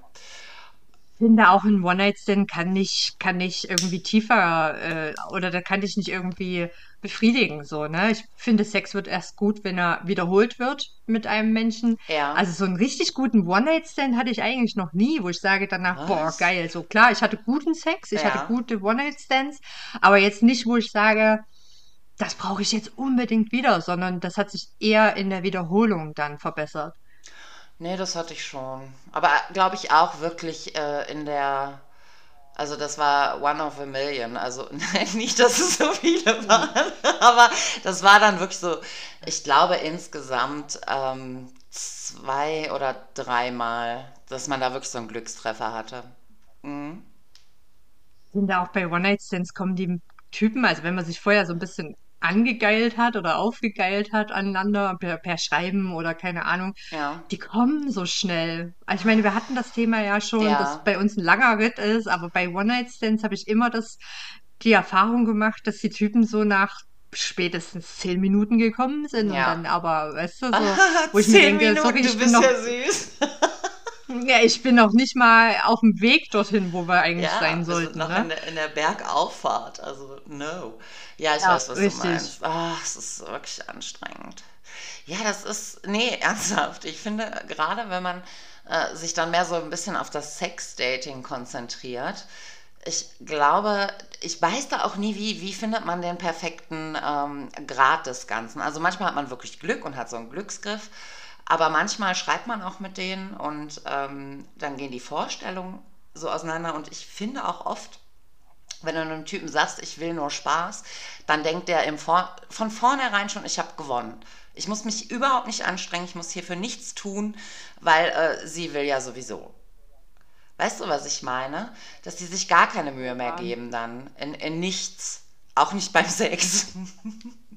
Ich finde auch ein One-Night-Stand kann nicht, kann nicht irgendwie tiefer äh, oder da kann dich nicht irgendwie befriedigen, so, ne? Ich finde, Sex wird erst gut, wenn er wiederholt wird mit einem Menschen. Ja. Also so einen richtig guten One-Night-Stand hatte ich eigentlich noch nie, wo ich sage danach, boah, Was? geil. So klar, ich hatte guten Sex, ich Ja. hatte gute One-Night-Stands, aber jetzt nicht, wo ich sage, das brauche ich jetzt unbedingt wieder, sondern das hat sich eher in der Wiederholung dann verbessert. Nee, das hatte ich schon. Aber glaube ich auch wirklich äh, in der, also das war One of a Million. Also nicht, dass es so viele waren, aber das war dann wirklich so, ich glaube insgesamt ähm, zwei oder dreimal, dass man da wirklich so einen Glückstreffer hatte. Mhm. sind da auch bei One-Night-Stands kommen die Typen, also wenn man sich vorher so ein bisschen angegeilt hat oder aufgegeilt hat aneinander per, per Schreiben oder keine Ahnung, Ja. die kommen so schnell. Also ich meine, wir hatten das Thema ja schon, Ja. dass bei uns ein langer Ritt ist, aber bei One-Night-Stands habe ich immer das, die Erfahrung gemacht, dass die Typen so nach spätestens zehn Minuten gekommen sind Ja. und dann aber, weißt du, so, wo ich mir Zehn denke, Minuten, sorry, du ich bin bist noch ja süß. Ja, ich bin noch nicht mal auf dem Weg dorthin, wo wir eigentlich Ja, sein sind sollten, noch ne? in der, in der Bergauffahrt, also no. Ja, ich Ja, weiß, was du richtig. meinst. Ah, es ist wirklich anstrengend. Ja, das ist, nee, ernsthaft. Ich finde, gerade wenn man äh, sich dann mehr so ein bisschen auf das Sex-Dating konzentriert, ich glaube, ich weiß da auch nie, wie, wie findet man den perfekten ähm, Grad des Ganzen. Also manchmal hat man wirklich Glück und hat so einen Glücksgriff, aber manchmal schreibt man auch mit denen und ähm, dann gehen die Vorstellungen so auseinander und ich finde auch oft, wenn du einem Typen sagst, ich will nur Spaß, dann denkt der im Vor von vornherein schon, ich habe gewonnen. Ich muss mich überhaupt nicht anstrengen, ich muss hierfür nichts tun, weil äh, sie will ja sowieso. Weißt du, was ich meine? Dass die sich gar keine Mühe mehr geben dann. In, in nichts. Auch nicht beim Sex.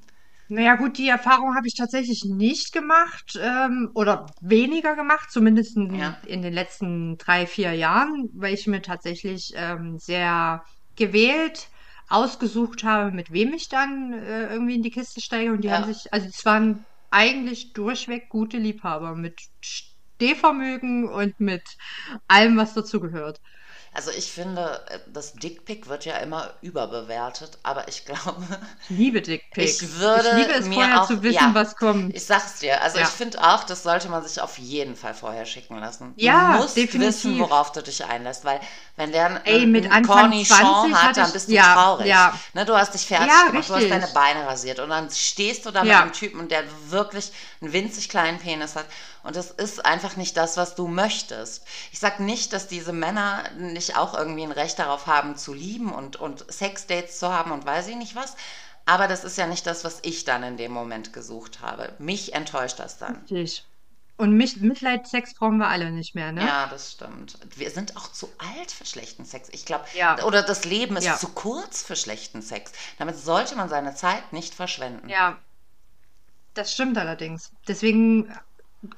Naja, gut, die Erfahrung habe ich tatsächlich nicht gemacht, ähm, oder weniger gemacht, zumindest in, Ja, in den letzten drei, vier Jahren, weil ich mir tatsächlich ähm, sehr gewählt ausgesucht habe, mit wem ich dann äh, irgendwie in die Kiste steige. Und die haben ja. sich, also es waren eigentlich durchweg gute Liebhaber mit Stehvermögen und mit allem, was dazugehört. Also ich finde, äh, das Dickpick wird ja immer überbewertet, aber ich glaube, Ich liebe ich Dickpics. Ich liebe würde es mir vorher auch, zu wissen, ja, was kommt. Ich sag's dir, also ich Ja. finde auch, das sollte man sich auf jeden Fall vorher schicken lassen. Du Ja, musst wissen, definitiv. worauf du dich einlässt, weil wenn der Ey, einen, mit einen Cornichon 20 hat, dann ich, bist du ja, traurig. ja, Ne, du hast dich fertig ja, gemacht, du hast deine richtig. Beine rasiert und dann stehst du da mit einem Typen, der wirklich einen winzig kleinen Penis hat und das ist einfach nicht das, was du möchtest. Ich sag nicht, dass diese Männer nicht auch irgendwie ein Recht darauf haben zu lieben und, und Sexdates zu haben und weiß ich nicht was, aber das ist ja nicht das, was ich dann in dem Moment gesucht habe. Mich enttäuscht das dann. richtig. Und mich, Mitleidsex brauchen wir alle nicht mehr, ne? Ja, das stimmt. Wir sind auch zu alt für schlechten Sex. Ich glaube, Ja, oder das Leben ist ja, zu kurz für schlechten Sex. Damit sollte man seine Zeit nicht verschwenden. ja, das stimmt allerdings. Deswegen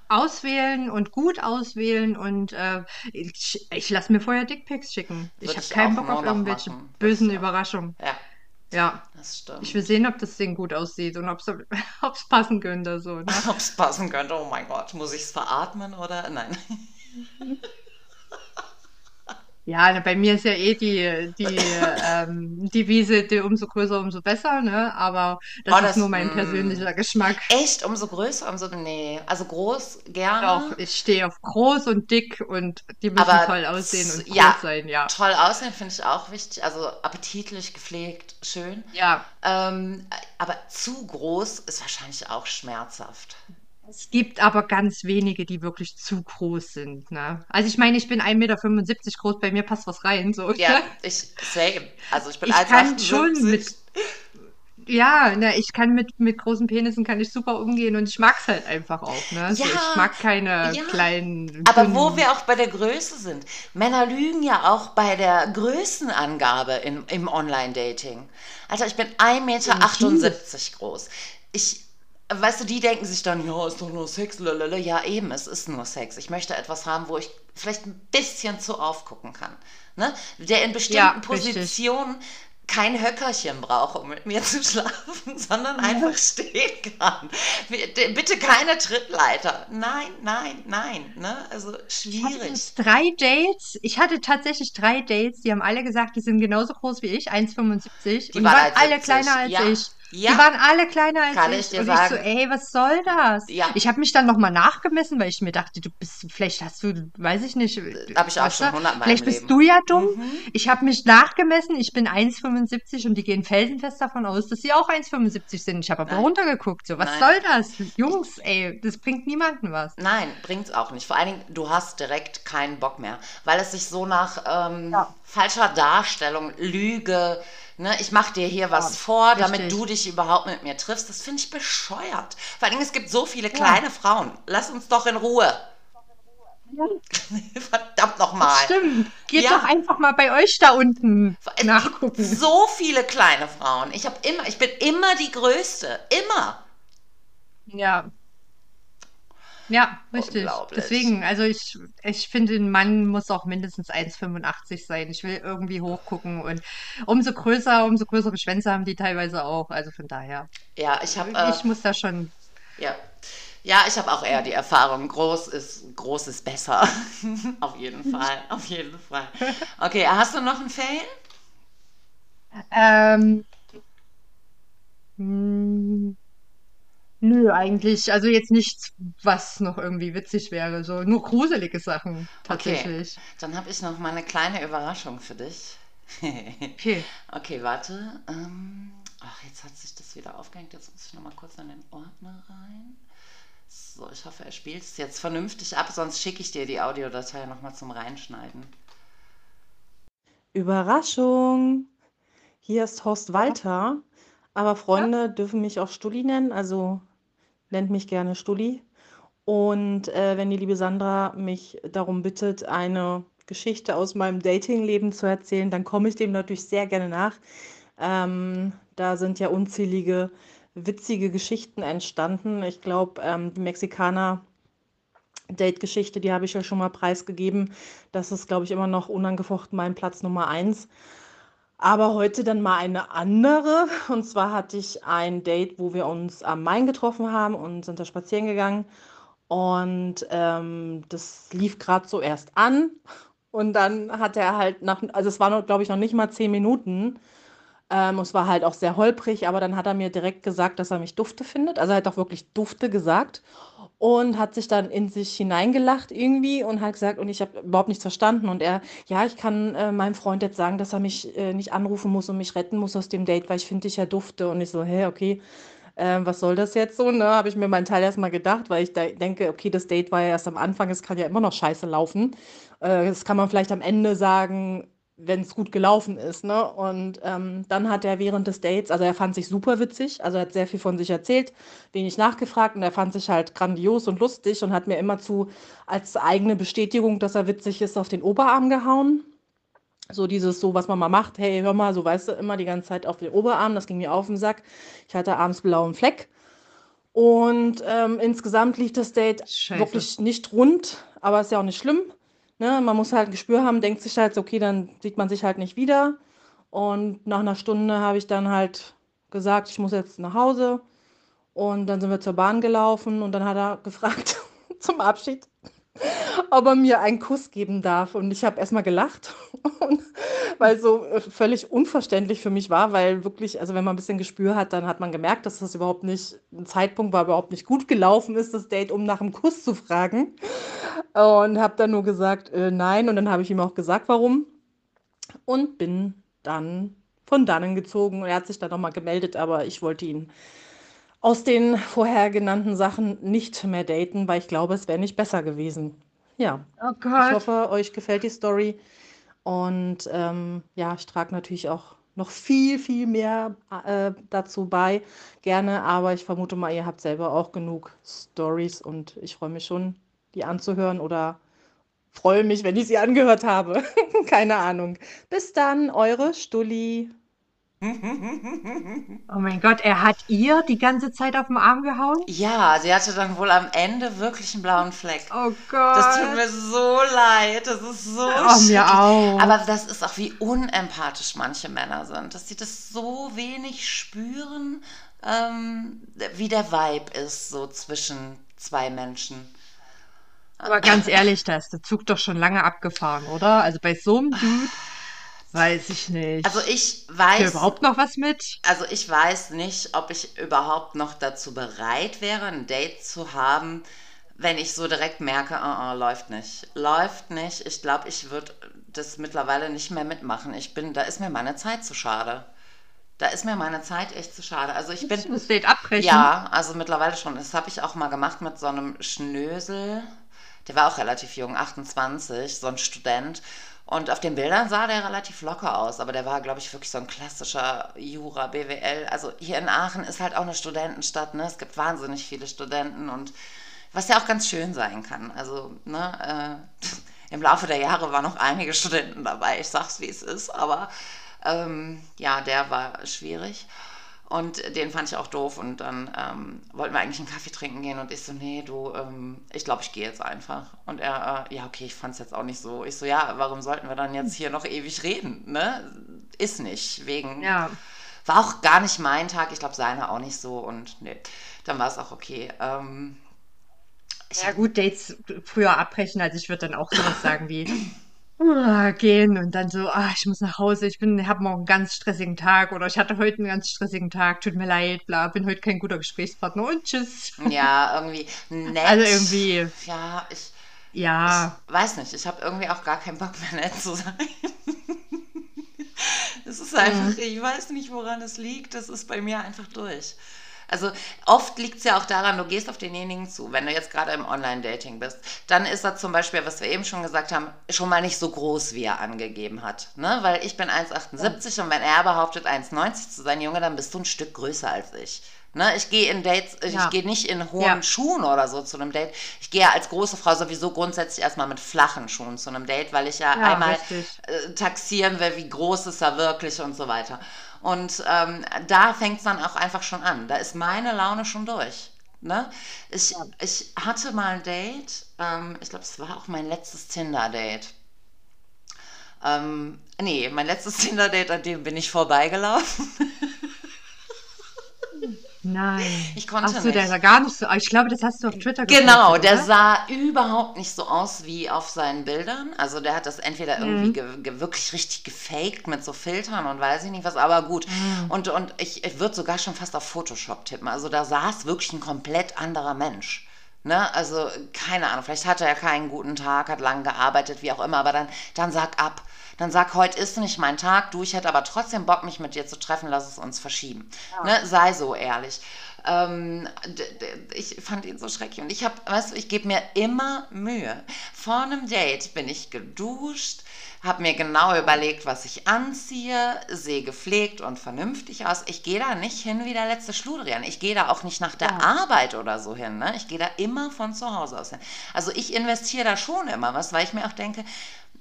auswählen und gut auswählen und äh, ich, ich lasse mir vorher Dickpics schicken. Ich Würde habe ich keinen Bock auf irgendwelche machen. Bösen ich auch. Überraschungen. Ja, Ja, das ich will stimmt. sehen, ob das Ding gut aussieht und ob es passen könnte, so, ne? Ob es passen könnte, oh mein Gott, muss ich es veratmen oder? Nein. Ja, bei mir ist ja eh die, die ähm, Devise, die umso größer, umso besser, ne? Aber Oh, das ist das, nur mein mh. persönlicher Geschmack. Echt, umso größer, umso, nee. Also groß Doch, gerne, ich stehe auf groß und dick und die müssen aber toll aussehen und groß ja, sein, ja. toll aussehen finde ich auch wichtig. Also appetitlich, gepflegt, schön. Ja, Ähm, aber zu groß ist wahrscheinlich auch schmerzhaft. Es gibt aber ganz wenige, die wirklich zu groß sind, ne? Also ich meine, ich bin 1,75 Meter groß, bei mir passt was rein, so, Ja, ne? ich, same. Also ich bin Ich kann schon 1,78. mit, ja, ne, ich kann mit, mit großen Penissen kann ich super umgehen und ich mag's halt einfach auch, ne? So, ich Ja, mag keine ja. kleinen, Aber wo wir auch bei der Größe sind. Männer lügen ja auch bei der Größenangabe im, im Online-Dating. Alter, ich bin 1,78 Meter groß. Ich, weißt du, die denken sich dann, ja, ist doch nur Sex, lalala. Ja, eben, es ist nur Sex. Ich möchte etwas haben, wo ich vielleicht ein bisschen zu aufgucken kann. Ne? Der in Ja, bestimmten richtig. Positionen kein Höckerchen brauche, um mit mir zu schlafen, sondern einfach stehen kann. Bitte keine Trittleiter. Nein, nein, nein. Ne? Also Ich hatte schwierig. drei Dates. Ich hatte tatsächlich drei Dates, die haben alle gesagt, die sind genauso groß wie ich, 1,75. Die Und die waren waren alle 1,70. kleiner als Ja, ich. Die ja, waren alle kleiner als kann ich ich. dir Und ich so, sagen. ey, was soll das? Ja, Ich habe mich dann nochmal nachgemessen, weil ich mir dachte, du bist, vielleicht hast du, weiß ich nicht, habe ich auch schon du, hundertmal im vielleicht bist Leben. du ja dumm. Mhm. Ich habe mich nachgemessen, ich bin 1,75 und die gehen felsenfest davon aus, dass sie auch 1,75 sind. Ich habe aber Nein, runtergeguckt, so, was nein. soll das? Jungs, ey, das bringt niemandem was. Nein, bringt's auch nicht. Vor allen Dingen, du hast direkt keinen Bock mehr, weil es sich so nach ähm, Ja, falscher Darstellung, Lüge, ne, ich mach dir hier was ja, vor, damit du richtig. dich überhaupt mit mir triffst, das finde ich bescheuert. Vor allen Dingen, es gibt so viele Ja. kleine Frauen. Lass uns doch in Ruhe. Ja. Verdammt nochmal. stimmt. Geht doch Ja, einfach mal bei euch da unten es nachgucken. so viele kleine Frauen. Ich habe immer, ich bin immer die Größte. Immer. Ja, ja, richtig. Deswegen, also ich, ich finde, ein Mann muss auch mindestens 1,85 sein. Ich will irgendwie hochgucken und umso größer, umso größere Schwänze haben die teilweise auch. Also von daher, Ja, ich habe, äh, ich muss da schon, ja, Ja, ich habe auch eher die Erfahrung, groß ist, groß ist besser. auf jeden Fall, auf jeden Fall. Okay, hast du noch einen Fail? Ähm, hm, nö, eigentlich. Also jetzt nichts, was noch irgendwie witzig wäre. So nur gruselige Sachen Okay, tatsächlich. dann habe ich noch mal eine kleine Überraschung für dich. Okay. Okay, warte. Ähm, ach, jetzt hat sich das wieder aufgehängt. Jetzt muss ich noch mal kurz in den Ordner rein. So, ich hoffe, er spielt es jetzt vernünftig ab, sonst schicke ich dir die Audiodatei noch mal zum Reinschneiden. Überraschung! Hier ist Horst Walter, aber Freunde dürfen mich auch Stulli nennen, also nennt mich gerne Stulli. Und äh, wenn die liebe Sandra mich darum bittet, eine Geschichte aus meinem Datingleben zu erzählen, dann komme ich dem natürlich sehr gerne nach. Ähm, da sind ja unzählige witzige Geschichten entstanden. Ich glaube, ähm, die Mexikaner Date-Geschichte, die habe ich ja schon mal preisgegeben. Das ist, glaube ich, immer noch unangefochten mein Platz Nummer eins. Aber heute dann mal eine andere. Und zwar hatte ich ein Date, wo wir uns am Main getroffen haben und sind da spazieren gegangen. Und ähm, das lief gerade so erst an. Und dann hat er halt nach, also es war, glaube ich, noch nicht mal zehn Minuten. Ähm, es war halt auch sehr holprig, aber dann hat er mir direkt gesagt, dass er mich dufte findet. Also er hat auch wirklich dufte gesagt und hat sich dann in sich hineingelacht irgendwie und hat gesagt, und ich habe überhaupt nichts verstanden. Und er, ja, ich kann äh, meinem Freund jetzt sagen, dass er mich äh, nicht anrufen muss und mich retten muss aus dem Date, weil ich finde dich ja dufte. Und ich so, hä, okay, äh, was soll das jetzt so? Ne? Habe ich mir meinen Teil erstmal gedacht, weil ich denke, okay, das Date war ja erst am Anfang, es kann ja immer noch scheiße laufen. Äh, das kann man vielleicht am Ende sagen, wenn es gut gelaufen ist, ne? Und ähm, dann hat er während des Dates, also er fand sich super witzig, also er hat sehr viel von sich erzählt, wenig nachgefragt und er fand sich halt grandios und lustig und hat mir immer zu als eigene Bestätigung, dass er witzig ist, auf den Oberarm gehauen. So dieses, so was man mal macht, hey, hör mal, so weißt du, immer die ganze Zeit auf den Oberarm, das ging mir auf den Sack. Ich hatte abends blauen Fleck. Und ähm, insgesamt lief das Date Scheiße. wirklich nicht rund, aber ist ja auch nicht schlimm. Ne? Man muss halt ein Gespür haben, denkt sich halt, okay, dann sieht man sich halt nicht wieder. Und nach einer Stunde habe ich dann halt gesagt, ich muss jetzt nach Hause. Und dann sind wir zur Bahn gelaufen und dann hat er gefragt zum Abschied, ob er mir einen Kuss geben darf. Und ich habe erstmal gelacht, weil so äh, völlig unverständlich für mich war, weil wirklich, also wenn man ein bisschen Gespür hat, dann hat man gemerkt, dass das überhaupt nicht ein Zeitpunkt war, überhaupt nicht gut gelaufen ist, das Date, um nach einem Kuss zu fragen. Und habe dann nur gesagt, äh, nein. Und dann habe ich ihm auch gesagt, warum. Und bin dann von dannen gezogen. Und er hat sich dann nochmal gemeldet, aber ich wollte ihn aus den vorher genannten Sachen nicht mehr daten, weil ich glaube, es wäre nicht besser gewesen. Ja, Oh ich Gott. hoffe, euch gefällt die Story. Und ähm, ja, ich trage natürlich auch noch viel, viel mehr äh, dazu bei. Gerne, aber ich vermute mal, ihr habt selber auch genug Stories und ich freue mich schon, die anzuhören oder freue mich, wenn ich sie angehört habe. Keine Ahnung. Bis dann, eure Stulli. Oh mein Gott, er hat ihr die ganze Zeit auf den Arm gehauen? Ja, sie hatte dann wohl am Ende wirklich einen blauen Fleck. Oh Das tut Gott. mir so leid, das ist so Oh, mir schrecklich. auch. Aber das ist auch, wie unempathisch manche Männer sind, dass sie das so wenig spüren, ähm, wie der Vibe ist, so zwischen zwei Menschen. Aber ganz ehrlich, da ist der Zug doch schon lange abgefahren, oder? Also bei so einem Dude weiß ich nicht. Also ich Ist weiß, überhaupt noch was mit? also ich weiß nicht, ob ich überhaupt noch dazu bereit wäre, ein Date zu haben, wenn ich so direkt merke, uh, uh, läuft nicht. Läuft nicht. Ich glaube, ich würde das mittlerweile nicht mehr mitmachen. Ich bin, da ist mir meine Zeit zu schade. Da ist mir meine Zeit echt zu schade. Also ich bin, das Date abbrechen? ja, also mittlerweile schon. Das habe ich auch mal gemacht mit so einem Schnösel. Der war auch relativ jung, 28, so ein Student. Und auf den Bildern sah der relativ locker aus, aber der war, glaube ich, wirklich so ein klassischer Jura, BWL. Also hier in Aachen ist halt auch eine Studentenstadt, ne? Es gibt wahnsinnig viele Studenten und was ja auch ganz schön sein kann. Also, ne, äh, im Laufe der Jahre waren noch einige Studenten dabei, ich sag's wie es ist, aber ähm, ja, der war schwierig. Und den fand ich auch doof. Und dann ähm, wollten wir eigentlich einen Kaffee trinken gehen. Und ich so, nee, du, ähm, ich glaube, ich gehe jetzt einfach. Und er, äh, ja, okay, ich fand es jetzt auch nicht so. Ich so, ja, warum sollten wir dann jetzt hier noch ewig reden? Ne? Ist nicht. Wegen. Ja. War auch gar nicht mein Tag. Ich glaube, seiner auch nicht so. Und nee, dann war es auch okay. Ähm, Ja gut, Dates früher abbrechen, also ich würde dann auch sowas sagen wie "Ah, gehen und dann so, ah, ich muss nach Hause, ich bin, habe morgen einen ganz stressigen Tag oder ich hatte heute einen ganz stressigen Tag, tut mir leid, bla, bin heute kein guter Gesprächspartner und tschüss. Ja, irgendwie nett. Also irgendwie, Ja, ich, ja, ich weiß nicht, ich habe irgendwie auch gar keinen Bock mehr nett zu sein. Es ist einfach, ich weiß nicht, woran es liegt, das ist bei mir einfach durch. Also oft liegt es ja auch daran, du gehst auf denjenigen zu. Wenn du jetzt gerade im Online-Dating bist, dann ist er zum Beispiel, was wir eben schon gesagt haben, schon mal nicht so groß, wie er angegeben hat. Ne? Weil ich bin 1,78 und wenn er behauptet 1,90 zu sein, Junge, dann bist du ein Stück größer als ich. Ne? Ich gehe in Dates, ich ja, gehe nicht in hohen ja, Schuhen oder so zu einem Date. Ich gehe als große Frau sowieso grundsätzlich erstmal mit flachen Schuhen zu einem Date, weil ich ja ja, einmal richtig. äh, taxieren will, wie groß ist er wirklich und so weiter. Und ähm, da fängt es dann auch einfach schon an. Da ist meine Laune schon durch. Ne? Ich, Ja. ich hatte mal ein Date, ähm, ich glaube, es war auch mein letztes Tinder-Date. Ähm, nee, mein letztes Tinder-Date, an dem bin ich vorbeigelaufen. Nein. Ich Ach konnte so, der nicht. sah gar nicht so, ich glaube, das hast du auf Twitter Genau, gepostet, der oder? sah überhaupt nicht so aus wie auf seinen Bildern. Also der hat das entweder irgendwie Mhm. ge ge wirklich richtig gefaked mit so Filtern und weiß ich nicht was, aber gut. Mhm. Und, und ich, ich würde sogar schon fast auf Photoshop tippen. Also da saß wirklich ein komplett anderer Mensch. Ne? Also keine Ahnung, vielleicht hatte er keinen guten Tag, hat lang gearbeitet, wie auch immer, aber dann, dann sag ab. Dann sag, heute ist nicht mein Tag, du, ich hätte aber trotzdem Bock, mich mit dir zu treffen, lass es uns verschieben. Ne? Sei so ehrlich. Ähm, ich fand ihn so schrecklich und ich habe, weißt du, ich gebe mir immer Mühe. Vor einem Date bin ich geduscht, habe mir genau überlegt, was ich anziehe, sehe gepflegt und vernünftig aus. Ich gehe da nicht hin wie der letzte Schludrian. Ich gehe da auch nicht nach der Ja. Arbeit oder so hin. Ne? Ich gehe da immer von zu Hause aus hin. Also ich investiere da schon immer was, weil ich mir auch denke,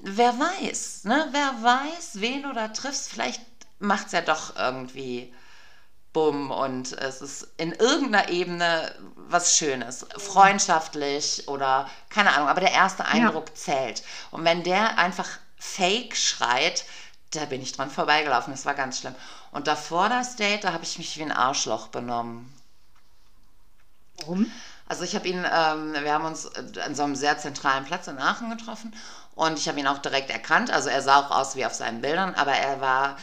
wer weiß, ne? Wer weiß, wen du da triffst. Vielleicht macht es ja doch irgendwie bumm und es ist in irgendeiner Ebene was Schönes, freundschaftlich oder keine Ahnung, aber der erste Ja. Eindruck zählt. Und wenn der einfach fake schreit, da bin ich dran vorbeigelaufen, das war ganz schlimm. Und davor das Date, da habe ich mich wie ein Arschloch benommen. Warum? Also ich habe ihn, ähm, wir haben uns an so einem sehr zentralen Platz in Aachen getroffen und ich habe ihn auch direkt erkannt. Also er sah auch aus wie auf seinen Bildern, aber er war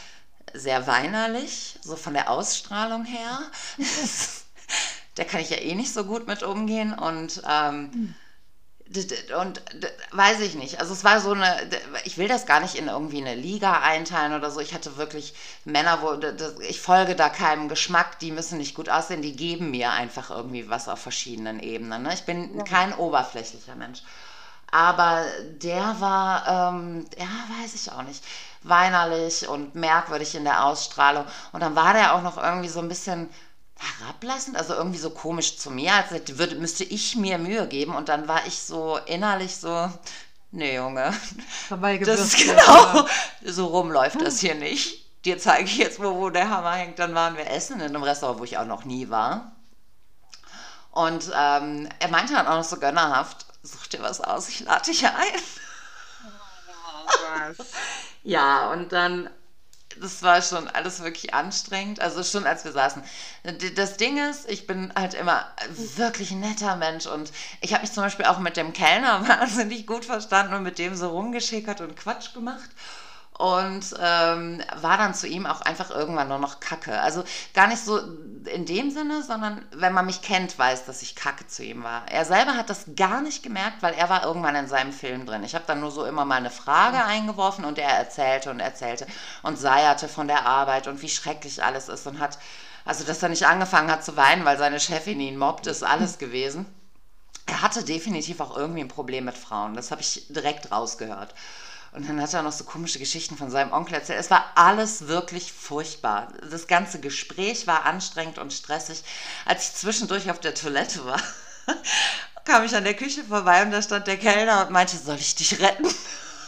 sehr weinerlich, so von der Ausstrahlung her. da kann ich ja eh nicht so gut mit umgehen und ähm, d- Und weiß ich nicht. Also es war so eine, ich will das gar nicht in irgendwie eine Liga einteilen oder so. Ich hatte wirklich Männer, wo ich folge da keinem Geschmack, die müssen nicht gut aussehen, die geben mir einfach irgendwie was auf verschiedenen Ebenen. Ne? Ich bin kein oberflächlicher Mensch. Aber der war, ähm, ja, weiß ich auch nicht, weinerlich und merkwürdig in der Ausstrahlung. Und dann war der auch noch irgendwie so ein bisschen herablassend, also irgendwie so komisch zu mir, als würde, müsste ich mir Mühe geben. Und dann war ich so innerlich so, nee, Junge, das ist genau, so rum läuft das hier nicht. Dir zeige ich jetzt, wo, wo der Hammer hängt. Dann waren wir essen in einem Restaurant, wo ich auch noch nie war. Und ähm, er meinte dann auch noch so gönnerhaft, such dir was aus, ich lade dich ein. Was? Ja, und dann, das war schon alles wirklich anstrengend. Also schon als wir saßen. Das Ding ist, ich bin halt immer wirklich ein netter Mensch und ich habe mich zum Beispiel auch mit dem Kellner wahnsinnig gut verstanden und mit dem so rumgeschickert und Quatsch gemacht. Und ähm, war dann zu ihm auch einfach irgendwann nur noch Kacke. Also gar nicht so in dem Sinne, sondern wenn man mich kennt, weiß, dass ich Kacke zu ihm war. Er selber hat das gar nicht gemerkt, weil er war irgendwann in seinem Film drin. Ich habe dann nur so immer mal eine Frage eingeworfen und er erzählte und erzählte und seierte von der Arbeit und wie schrecklich alles ist und hat, also dass er nicht angefangen hat zu weinen, weil seine Chefin ihn mobbt, ist alles gewesen. Er hatte definitiv auch irgendwie ein Problem mit Frauen. Das habe ich direkt rausgehört. Und dann hat er noch so komische Geschichten von seinem Onkel erzählt. Es war alles wirklich furchtbar. Das ganze Gespräch war anstrengend und stressig. Als ich zwischendurch auf der Toilette war, kam ich an der Küche vorbei und da stand der Kellner und meinte, soll ich dich retten?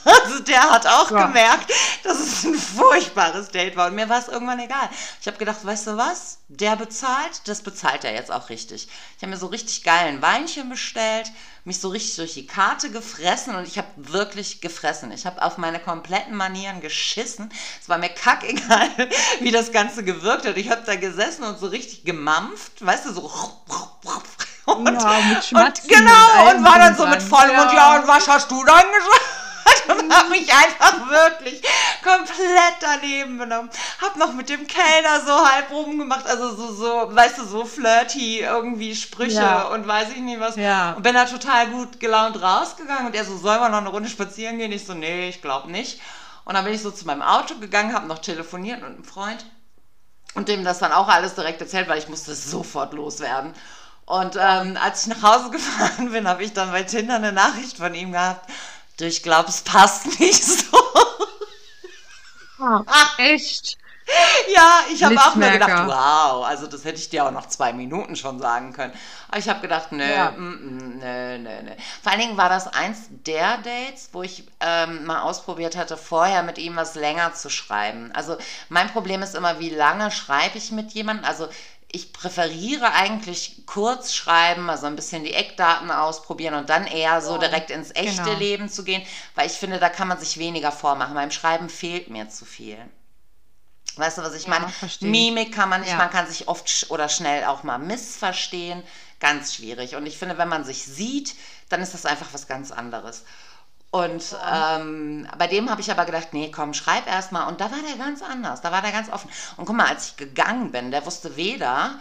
Also der hat auch Ja. gemerkt, dass es ein furchtbares Date war. Und mir war es irgendwann egal. Ich habe gedacht, weißt du was? Der bezahlt, das bezahlt er jetzt auch richtig. Ich habe mir so richtig geilen Weinchen bestellt, mich so richtig durch die Karte gefressen und ich habe wirklich gefressen. Ich habe auf meine kompletten Manieren geschissen. Es war mir kackegal, wie das Ganze gewirkt hat. Ich habe da gesessen und so richtig gemampft, weißt du, so und, Ja, mit und genau, allem und war dann so mit vollem Mund, Ja. ja, und was hast du dann gesagt? Und habe mich einfach wirklich komplett daneben benommen. Hab noch mit dem Kellner so halb rumgemacht, also so, so, weißt du, so flirty irgendwie Sprüche Ja. und weiß ich nicht was. Ja. Und bin da total gut gelaunt rausgegangen und er so, sollen wir noch eine Runde spazieren gehen? Ich so, nee, ich glaube nicht. Und dann bin ich so zu meinem Auto gegangen, habe noch telefoniert mit einem Freund und dem das dann auch alles direkt erzählt, weil ich musste sofort loswerden. Und ähm, als ich nach Hause gefahren bin, habe ich dann bei Tinder eine Nachricht von ihm gehabt. Du, ich glaube, es passt nicht so. Echt? ja, ich habe auch nur gedacht, wow, also das hätte ich dir auch nach zwei Minuten schon sagen können. Aber ich habe gedacht, nö, Ja. mm, mm, nö, nö, nö. Vor allen Dingen war das eins der Dates, wo ich ähm, mal ausprobiert hatte, vorher mit ihm was länger zu schreiben. Also mein Problem ist immer, wie lange schreibe ich mit jemandem? Also ich präferiere eigentlich kurz schreiben, also ein bisschen die Eckdaten ausprobieren und dann eher so direkt ins echte genau. Leben zu gehen, weil ich finde, da kann man sich weniger vormachen. Beim Schreiben fehlt mir zu viel. Weißt du, was ich Ja, meine? verstehe. Mimik kann man nicht, Ja. man kann sich oft sch oder schnell auch mal missverstehen. Ganz schwierig. Und ich finde, wenn man sich sieht, dann ist das einfach was ganz anderes. Und ähm, bei dem habe ich aber gedacht, nee, komm, schreib erst mal. Und da war der ganz anders, da war der ganz offen. Und guck mal, als ich gegangen bin, der wusste weder,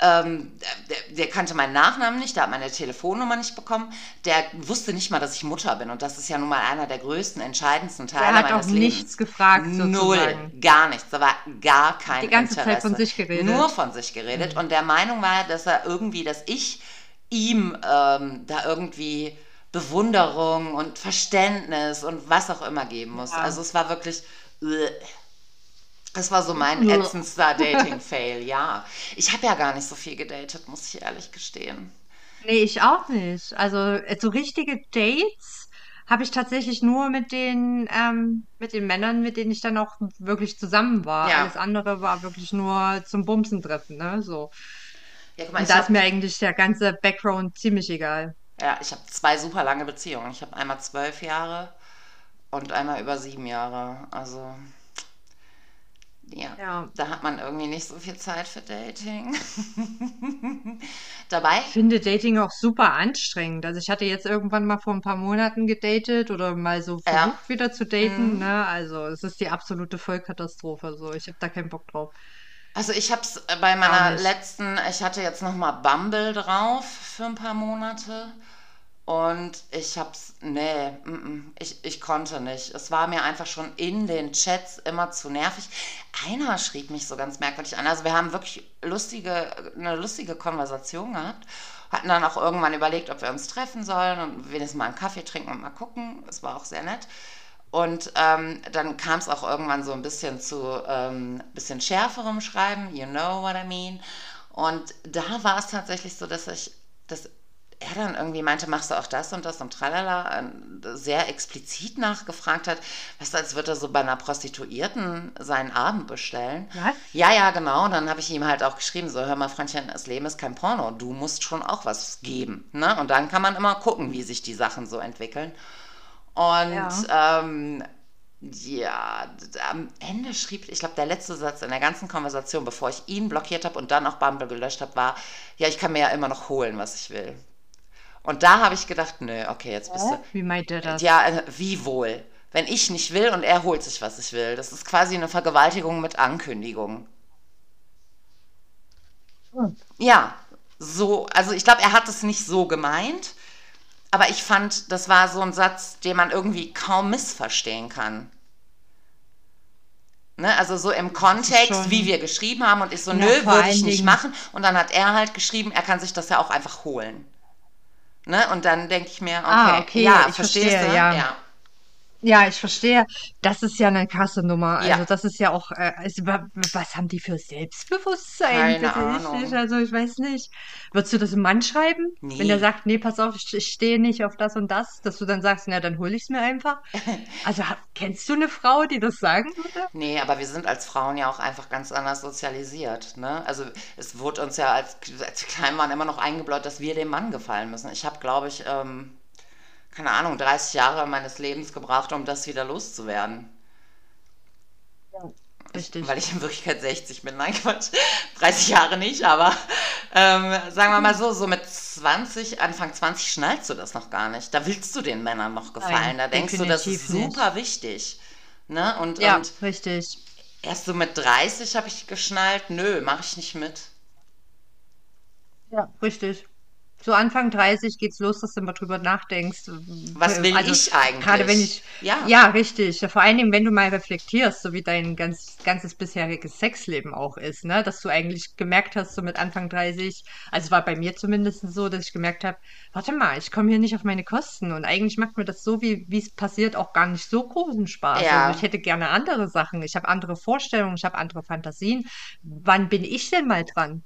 ähm, der, der kannte meinen Nachnamen nicht, der hat meine Telefonnummer nicht bekommen, der wusste nicht mal, dass ich Mutter bin. Und das ist ja nun mal einer der größten, entscheidendsten Teile Er hat meines auch Lebens. nichts gefragt, Null, sozusagen. gar nichts. Da war gar kein Die ganze Interesse. Zeit von sich geredet. Nur von sich geredet. Und der Meinung war, dass er irgendwie, dass ich ihm ähm, da irgendwie Bewunderung und Verständnis und was auch immer geben muss. Ja. Also es war wirklich. äh, Das war so mein ätzendster Dating-Fail, ja. Ich habe ja gar nicht so viel gedatet, muss ich ehrlich gestehen. Nee, ich auch nicht. Also äh, so richtige Dates habe ich tatsächlich nur mit den, ähm, mit den Männern, mit denen ich dann auch wirklich zusammen war. Ja. Alles andere war wirklich nur zum Bumsen treffen, ne? So. Ja, guck mal, Und da ist mir eigentlich der ganze Background ziemlich egal. Ja, ich habe zwei super lange Beziehungen. Ich habe einmal zwölf Jahre und einmal über sieben Jahre. Also, ja, Ja. da hat man irgendwie nicht so viel Zeit für Dating. Dabei, Ich finde Dating auch super anstrengend. Also ich hatte jetzt irgendwann mal vor ein paar Monaten gedatet oder mal so Ja. versucht wieder zu daten, Mhm. ne? Also es ist die absolute Vollkatastrophe. So, ich habe da keinen Bock drauf. also ich habe es bei meiner letzten, ich hatte jetzt nochmal Bumble drauf für ein paar Monate. Und ich hab's, nee, ich, ich konnte nicht. Es war mir einfach schon in den Chats immer zu nervig. Einer schrieb mich so ganz merkwürdig an. Also wir haben wirklich lustige, eine lustige Konversation gehabt. Hatten dann auch irgendwann überlegt, ob wir uns treffen sollen und wenigstens mal einen Kaffee trinken und mal gucken. Es war auch sehr nett. Und ähm, dann kam es auch irgendwann so ein bisschen zu ähm, bisschen schärferem Schreiben, you know what I mean. Und da war es tatsächlich so, dass ich, dass er dann irgendwie meinte, machst du auch das und das und tralala, äh, sehr explizit nachgefragt hat, weißt du, als würde er so bei einer Prostituierten seinen Abend bestellen. Was? Ja, ja, genau. Und dann habe ich ihm halt auch geschrieben, so, hör mal, Freundchen, das Leben ist kein Porno. Du musst schon auch was geben. Ne? Und dann kann man immer gucken, wie sich die Sachen so entwickeln. Und ähm, ja, am Ende schrieb, ich glaube, der letzte Satz in der ganzen Konversation, bevor ich ihn blockiert habe und dann auch Bumble gelöscht habe, war, ja, ich kann mir ja immer noch holen, was ich will. Und da habe ich gedacht, nö, okay, jetzt bist du. Wie meint er das? Ja, äh, wie wohl? Wenn ich nicht will und er holt sich, was ich will. Das ist quasi eine Vergewaltigung mit Ankündigung. Ja, so, also ich glaube, er hat es nicht so gemeint, aber ich fand, das war so ein Satz, den man irgendwie kaum missverstehen kann. Ne, also so im Kontext, schon- wie wir geschrieben haben und ich so, Na, nö, würde ich nicht Dingen- machen. Und dann hat er halt geschrieben, er kann sich das ja auch einfach holen. Ne? Und dann denke ich mir, okay, Ah, okay, ja, ich verstehst verstehe, du? ja. ja. Ja, ich verstehe. Das ist ja eine krasse Nummer. Also Ja. das ist ja auch, äh, also, wa- was haben die für Selbstbewusstsein? Keine Bitte ich Ahnung. nicht. Also ich weiß nicht. Würdest du das einem Mann schreiben? Wenn der sagt, nee, pass auf, ich, ich stehe nicht auf das und das, dass du dann sagst, na, dann hole ich es mir einfach. Also kennst du eine Frau, die das sagen würde? Nee, aber wir sind als Frauen ja auch einfach ganz anders sozialisiert. Ne? Also es wurde uns ja als, als wir klein waren immer noch eingebläut, dass wir dem Mann gefallen müssen. Ich habe, glaube ich, ähm, keine Ahnung, 30 Jahre meines Lebens gebraucht, um das wieder loszuwerden. Richtig. Weil ich in Wirklichkeit 60 bin. Nein, Quatsch. 30 Jahre nicht, aber ähm, sagen wir mal so, so mit 20, Anfang 20 schnallst du das noch gar nicht. Da willst du den Männern noch gefallen. Nein, da denkst du, das ist definitiv nicht. super wichtig. Ne? Und, Ja, und richtig. erst so mit 30 habe ich geschnallt, nö, mache ich nicht mit. Ja, richtig. So Anfang 30 geht's los, dass du mal drüber nachdenkst. Was will Also, ich eigentlich? Gerade wenn ich, Ja. ja, richtig. Vor allen Dingen, wenn du mal reflektierst, so wie dein ganz, ganzes bisheriges Sexleben auch ist, ne, dass du eigentlich gemerkt hast, so mit Anfang 30, also es war bei mir zumindest so, dass ich gemerkt habe, warte mal, ich komme hier nicht auf meine Kosten und eigentlich macht mir das so, wie wie es passiert, auch gar nicht so großen Spaß. Ja. Also ich hätte gerne andere Sachen, ich habe andere Vorstellungen, ich habe andere Fantasien. Wann bin ich denn mal dran?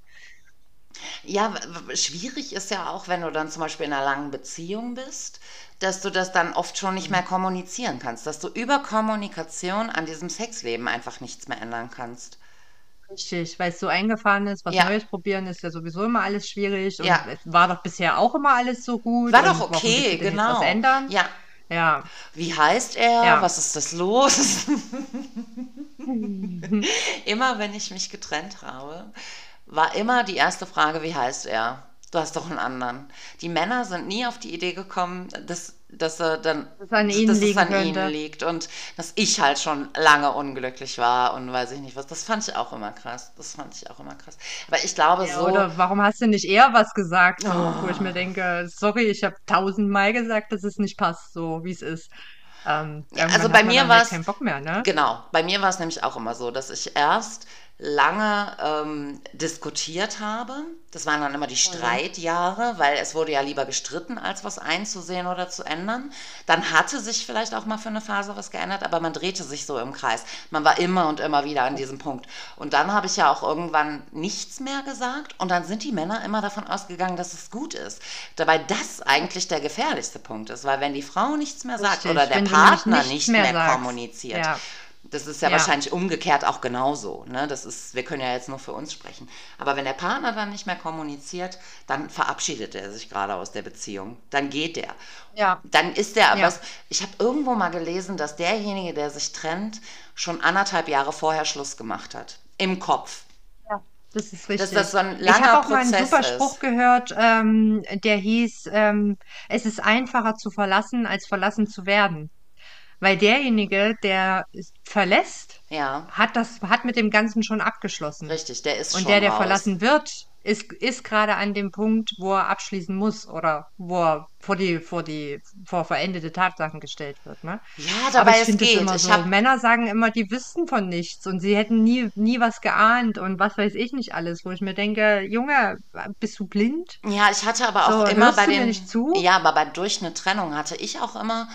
Ja, schwierig ist ja auch, wenn du dann zum Beispiel in einer langen Beziehung bist, dass du das dann oft schon nicht mehr kommunizieren kannst, dass du über Kommunikation an diesem Sexleben einfach nichts mehr ändern kannst. Richtig, weil es so eingefahren ist, was Ja. Neues probieren ist ja sowieso immer alles schwierig und Ja. es war doch bisher auch immer alles so gut War doch okay, genau. was ändern? Ja. Ja, Wie heißt er? Ja. Was ist das los? immer wenn ich mich getrennt habe, war immer die erste Frage, wie heißt er? Du hast doch einen anderen. Die Männer sind nie auf die Idee gekommen, dass, dass er dann Dass es an ihnen dass es an könnte. ihnen liegt und dass ich halt schon lange unglücklich war und weiß ich nicht was. Das fand ich auch immer krass. Das fand ich auch immer krass. Aber ich glaube Ja, so. oder warum hast du nicht eher was gesagt, so, wo ich Oh. mir denke, sorry, ich habe tausendmal gesagt, dass es nicht passt, so wie es ist. Ähm, also bei mir halt keinen Bock mehr, ne? Genau, bei mir war es nämlich auch immer so, dass ich erst lange ähm, diskutiert habe. Das waren dann immer die Streitjahre, weil es wurde ja lieber gestritten, als was einzusehen oder zu ändern. Dann hatte sich vielleicht auch mal für eine Phase was geändert, aber man drehte sich so im Kreis. Man war immer und immer wieder an diesem Punkt. Und dann habe ich ja auch irgendwann nichts mehr gesagt und dann sind die Männer immer davon ausgegangen, dass es gut ist. Dabei das eigentlich der gefährlichste Punkt ist, weil wenn die Frau nichts mehr sagt Richtig, oder der Partner nichts nicht mehr mehr kommuniziert, Ja. Das ist ja, Ja. wahrscheinlich umgekehrt auch genauso. Ne? Das ist, wir können ja jetzt nur für uns sprechen. Aber wenn der Partner dann nicht mehr kommuniziert, dann verabschiedet er sich gerade aus der Beziehung. Dann geht der. Ja. Dann ist der aber. Ja. Ich habe irgendwo mal gelesen, dass derjenige, der sich trennt, schon anderthalb Jahre vorher Schluss gemacht hat. Im Kopf. Das ist richtig. das so ein ich habe auch mal einen Prozess super ist. Spruch gehört, ähm, der hieß, ähm, es ist einfacher zu verlassen, als verlassen zu werden. Weil derjenige, der es verlässt, Ja, hat das, hat mit dem Ganzen schon abgeschlossen. richtig. Der ist Und schon der, der raus. verlassen wird, ist, ist gerade an dem Punkt, wo er abschließen muss oder wo er vor die, vor die, vor verendete Tatsachen gestellt wird, ne? Ja, Aber dabei ich es geht. Ich so, habe Männer sagen immer, die wüssten von nichts und sie hätten nie, nie was geahnt und was weiß ich nicht alles, wo ich mir denke, Junge, bist du blind? Ja, ich hatte aber auch So, immer bei du mir den. nicht zu? Ja, aber bei, durch eine Trennung hatte ich auch immer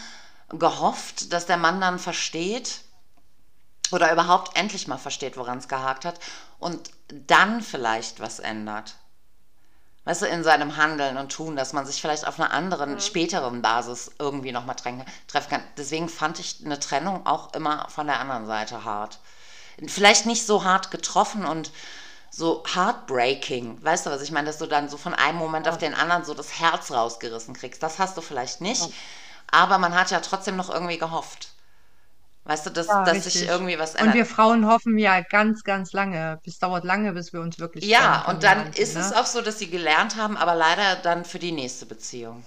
gehofft, dass der Mann dann versteht oder überhaupt endlich mal versteht, woran es gehakt hat und dann vielleicht was ändert. Weißt du, in seinem Handeln und Tun, dass man sich vielleicht auf einer anderen, späteren Basis irgendwie nochmal treffen kann. Deswegen fand ich eine Trennung auch immer von der anderen Seite hart. Vielleicht nicht so hart getroffen und so heartbreaking. Weißt du, was ich meine? Dass du dann so von einem Moment auf den anderen so das Herz rausgerissen kriegst. Das hast du vielleicht nicht. Aber man hat ja trotzdem noch irgendwie gehofft. Weißt du, dass, Ja, dass sich irgendwie was Und ändert. wir Frauen hoffen ja ganz, ganz lange. Es dauert lange, bis wir uns wirklich ja, und dann ist es ne? auch so, dass sie gelernt haben, aber leider dann für die nächste Beziehung.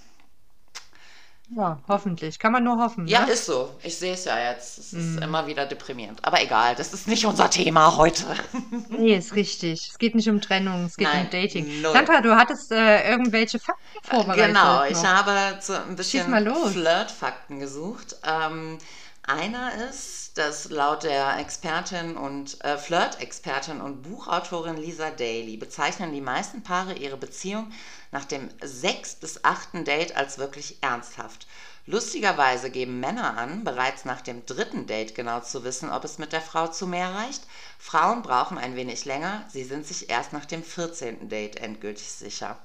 Ja, hoffentlich. Kann man nur hoffen, Ja, ne? ist so. Ich sehe es ja jetzt. Es ist immer wieder deprimierend. Aber egal, das ist nicht unser Thema heute. Nee, ist richtig. Es geht nicht um Trennung, es geht Nein, um Dating. null. Sandra, du hattest äh, irgendwelche Fakten vorbereitet. Genau, ich habe so ein bisschen. Flirt-Fakten gesucht. Ähm, einer ist, dass laut der Expertin und äh, Flirt-Expertin und Buchautorin Lisa Daly bezeichnen die meisten Paare ihre Beziehung nach dem sechs- bis achten Date als wirklich ernsthaft. Lustigerweise geben Männer an, bereits nach dem dritten Date genau zu wissen, ob es mit der Frau zu mehr reicht. Frauen brauchen ein wenig länger, sie sind sich erst nach dem 14. Date endgültig sicher.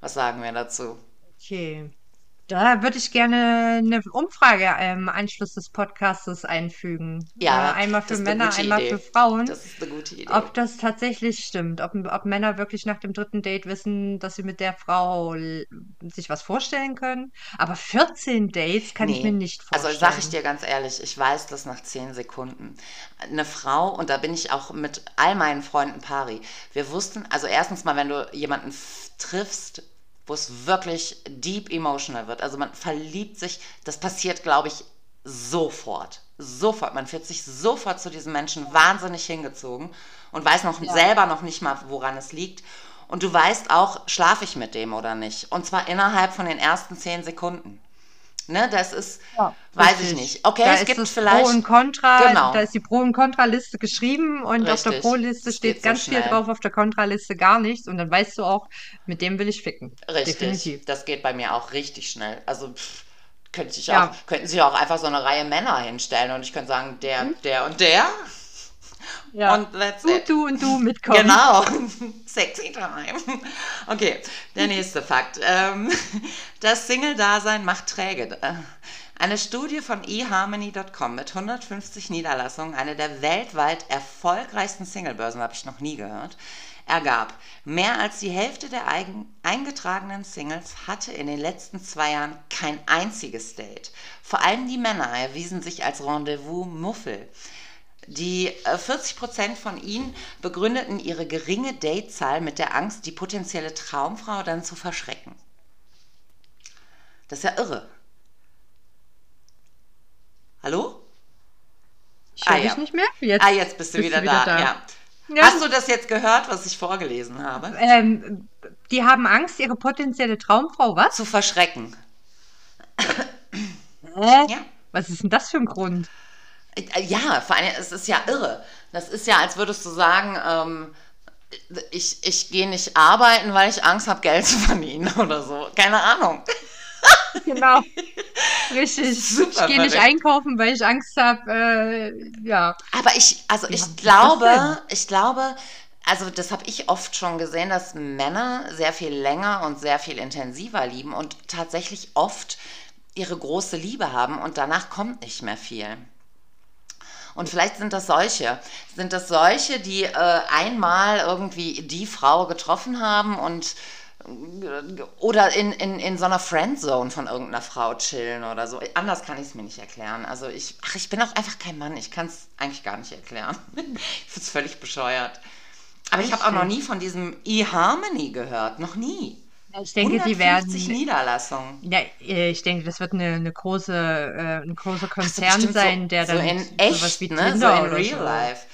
Was sagen wir dazu? Okay. Da würde ich gerne eine Umfrage im Anschluss des Podcastes einfügen. Ja, äh, einmal für Männer, einmal Idee. für Frauen. Das ist eine gute Idee. Ob das tatsächlich stimmt, ob, ob Männer wirklich nach dem dritten Date wissen, dass sie mit der Frau sich was vorstellen können. Aber 14 Dates kann ich Nee. mir nicht vorstellen. Also sage ich dir ganz ehrlich, ich weiß das nach 10 Sekunden. Eine Frau, und da bin ich auch mit all meinen Freunden pari, wir wussten, also erstens mal, wenn du jemanden triffst, wo es wirklich deep emotional wird. Also man verliebt sich, das passiert, glaube ich, sofort. Sofort. Man fühlt sich sofort zu diesem Menschen wahnsinnig hingezogen und weiß noch Ja. selber noch nicht mal, woran es liegt. Und du weißt auch, schlafe ich mit dem oder nicht. Und zwar innerhalb von den ersten zehn Sekunden. Ne, das ist, Ja, weiß ich richtig. nicht. Okay, Da es ist gibt vielleicht. Pro und Contra, Genau. da ist die Pro- und Contra-Liste geschrieben und auf der Richtig. Pro-Liste steht geht so ganz viel drauf, auf der Contra-Liste gar nichts und dann weißt du auch, mit dem will ich ficken. Richtig, Definitiv. das geht bei mir auch richtig schnell. Also pff, könnte ich Ja. auch, könnten sich auch einfach so eine Reihe Männer hinstellen und ich könnte sagen, der, der und der Ja. und that's du, du und du mitkommen. Genau, sexy time. Okay, der nächste Fakt. Ähm, das Single-Dasein macht träge. Äh, Eine Studie von eharmony.com mit 150 Niederlassungen, eine der weltweit erfolgreichsten Singlebörsen, habe ich noch nie gehört, ergab, mehr als die Hälfte der eingetragenen Singles hatte in den letzten zwei Jahren kein einziges Date. Vor allem die Männer erwiesen sich als Rendezvous-Muffel. Die äh, 40% von ihnen begründeten ihre geringe Datezahl mit der Angst, die potenzielle Traumfrau dann zu verschrecken. Das ist ja irre. Hallo? Ich höre Ah, ja. nicht mehr? Jetzt. Ah, jetzt bist du Bist wieder, du wieder da. da. Ja. Ja. Hast du das jetzt gehört, was ich vorgelesen habe? Ähm, die haben Angst, ihre potenzielle Traumfrau, was? Zu verschrecken. Hä? Ja. Was ist denn das für ein Grund? Äh, Ja, vor allem, es ist ja irre. Das ist ja, als würdest du sagen, ähm, ich, ich gehe nicht arbeiten, weil ich Angst habe, Geld zu verdienen oder so. Keine Ahnung. Genau. Richtig. Super ich gehe nicht einkaufen, weil ich Angst habe. Äh, ja. Aber ich, also ich das glaube, ich glaube, also das habe ich oft schon gesehen, dass Männer sehr viel länger und sehr viel intensiver lieben und tatsächlich oft ihre große Liebe haben und danach kommt nicht mehr viel. Und vielleicht sind das solche. Sind das solche, die äh, einmal irgendwie die Frau getroffen haben und äh, oder in, in, in so einer Friendzone von irgendeiner Frau chillen oder so. Anders kann ich es mir nicht erklären. Also ich, ach, ich bin auch einfach kein Mann. Ich kann es eigentlich gar nicht erklären. ich finde es völlig bescheuert. Aber ich habe auch noch nie von diesem eHarmony gehört. Noch nie. Ich denke, 150 werden. Niederlassungen. Ja, äh, ich denke, das wird eine, eine große, äh, ein großer so, Konzern bestimmt sein, so, der so dann in echt, sowas wie ne? So Tinder in real so. life.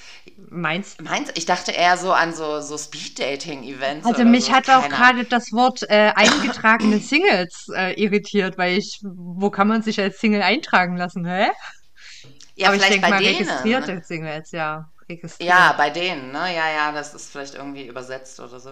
Meinst Meinst ich dachte eher so an so, so Speed-Dating-Events. Also mich so. hat auch gerade das Wort äh, eingetragene Singles äh, irritiert, weil ich, wo kann man sich als Single eintragen lassen, hä? Ja, Aber ich vielleicht denke bei mal denen. registrierte Singles, ja. Registriert. Ja, bei denen, ne? Ja, ja, das ist vielleicht irgendwie übersetzt oder so.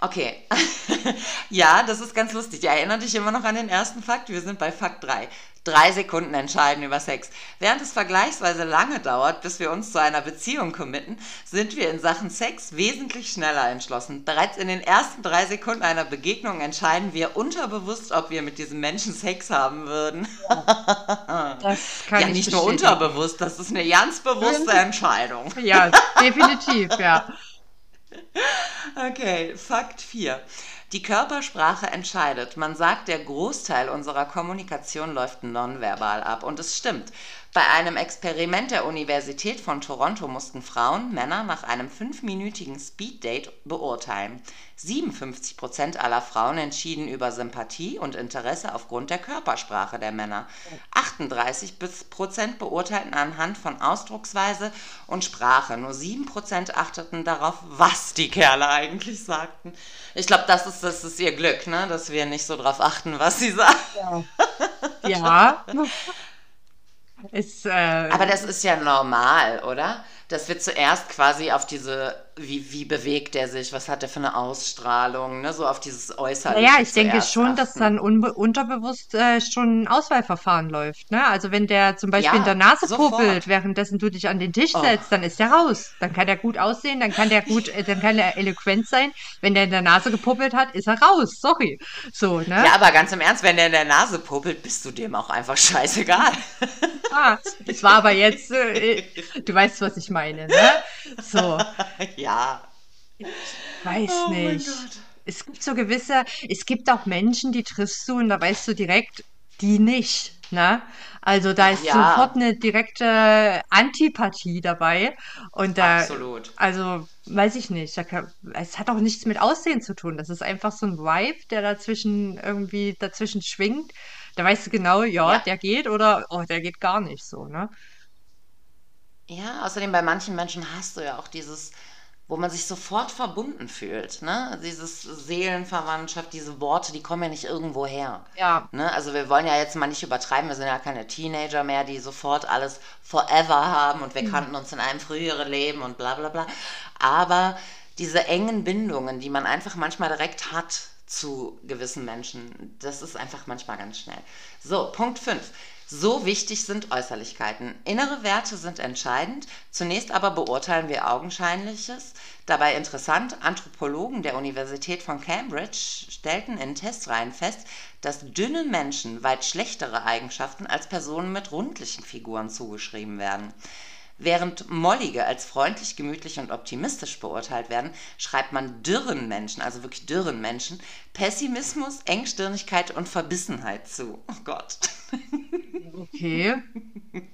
Okay. ja, das ist ganz lustig. Ich erinnere dich immer noch an den ersten Fakt. Wir sind bei Fakt 3. Drei Sekunden entscheiden über Sex. Während es vergleichsweise lange dauert, bis wir uns zu einer Beziehung committen, sind wir in Sachen Sex wesentlich schneller entschlossen. Bereits in den ersten drei Sekunden einer Begegnung entscheiden wir unterbewusst, ob wir mit diesem Menschen Sex haben würden. Das kann ja, ich nicht nur bestätigen. unterbewusst, das ist eine ganz bewusste Entscheidung. Ja, definitiv, ja. Okay, Fakt 4. Die Körpersprache entscheidet. Man sagt, der Großteil unserer Kommunikation läuft nonverbal ab. Und es stimmt. Bei einem Experiment der Universität von Toronto mussten Frauen Männer nach einem fünfminütigen Speeddate beurteilen. 57% aller Frauen entschieden über Sympathie und Interesse aufgrund der Körpersprache der Männer. 38% beurteilten anhand von Ausdrucksweise und Sprache. Nur 7% achteten darauf, was die Kerle eigentlich sagten. Ich glaube, das ist, das ist ihr Glück, ne? dass wir nicht so drauf achten, was sie sagen. Ja. Ist, äh, Aber das ist ja normal, oder? Dass wir zuerst quasi auf diese, wie, wie bewegt er sich, was hat er für eine Ausstrahlung, ne? so auf dieses Äußerliche Naja, ich denke schon, dass achten. dann unbe unterbewusst äh, schon ein Auswahlverfahren läuft. Ne? Also wenn der zum Beispiel Ja, in der Nase sofort. puppelt, währenddessen du dich an den Tisch Oh. setzt, dann ist der raus. Dann kann der gut aussehen, dann kann der gut, äh, dann kann der eloquent sein. Wenn der in der Nase gepuppelt hat, ist er raus. Sorry. So, ne? Ja, aber ganz im Ernst, wenn der in der Nase puppelt, bist du dem auch einfach scheißegal. Ah, es war aber jetzt, äh, du weißt, was ich meine, ne? So, ja. Weiß Oh nicht. Es gibt so gewisse, es gibt auch Menschen, die triffst du und da weißt du direkt, die nicht. Ne? Also da ist Ja, sofort eine direkte Antipathie dabei. Und da, absolut. also weiß ich nicht, da kann, es hat auch nichts mit Aussehen zu tun. Das ist einfach so ein Vibe, der dazwischen irgendwie dazwischen schwingt. Da weißt du genau, ja, Ja. der geht oder oh, der geht gar nicht so, ne? Ja, außerdem bei manchen Menschen hast du ja auch dieses, wo man sich sofort verbunden fühlt, ne? Dieses Seelenverwandtschaft, diese Worte, die kommen ja nicht irgendwo her. Ja, Ne? Also wir wollen ja jetzt mal nicht übertreiben, wir sind ja keine Teenager mehr, die sofort alles forever haben und wir kannten uns in einem früheren Leben und bla bla bla. Aber diese engen Bindungen, die man einfach manchmal direkt hat zu gewissen Menschen, das ist einfach manchmal ganz schnell. So, Punkt 5. So wichtig sind Äußerlichkeiten. Innere Werte sind entscheidend. Zunächst aber beurteilen wir Augenscheinliches. Dabei interessant, Anthropologen der Universität von Cambridge stellten in Testreihen fest, dass dünnen Menschen weit schlechtere Eigenschaften als Personen mit rundlichen Figuren zugeschrieben werden. Während Mollige als freundlich, gemütlich und optimistisch beurteilt werden, schreibt man dürren Menschen, also wirklich dürren Menschen, Pessimismus, Engstirnigkeit und Verbissenheit zu. Oh Gott. okay.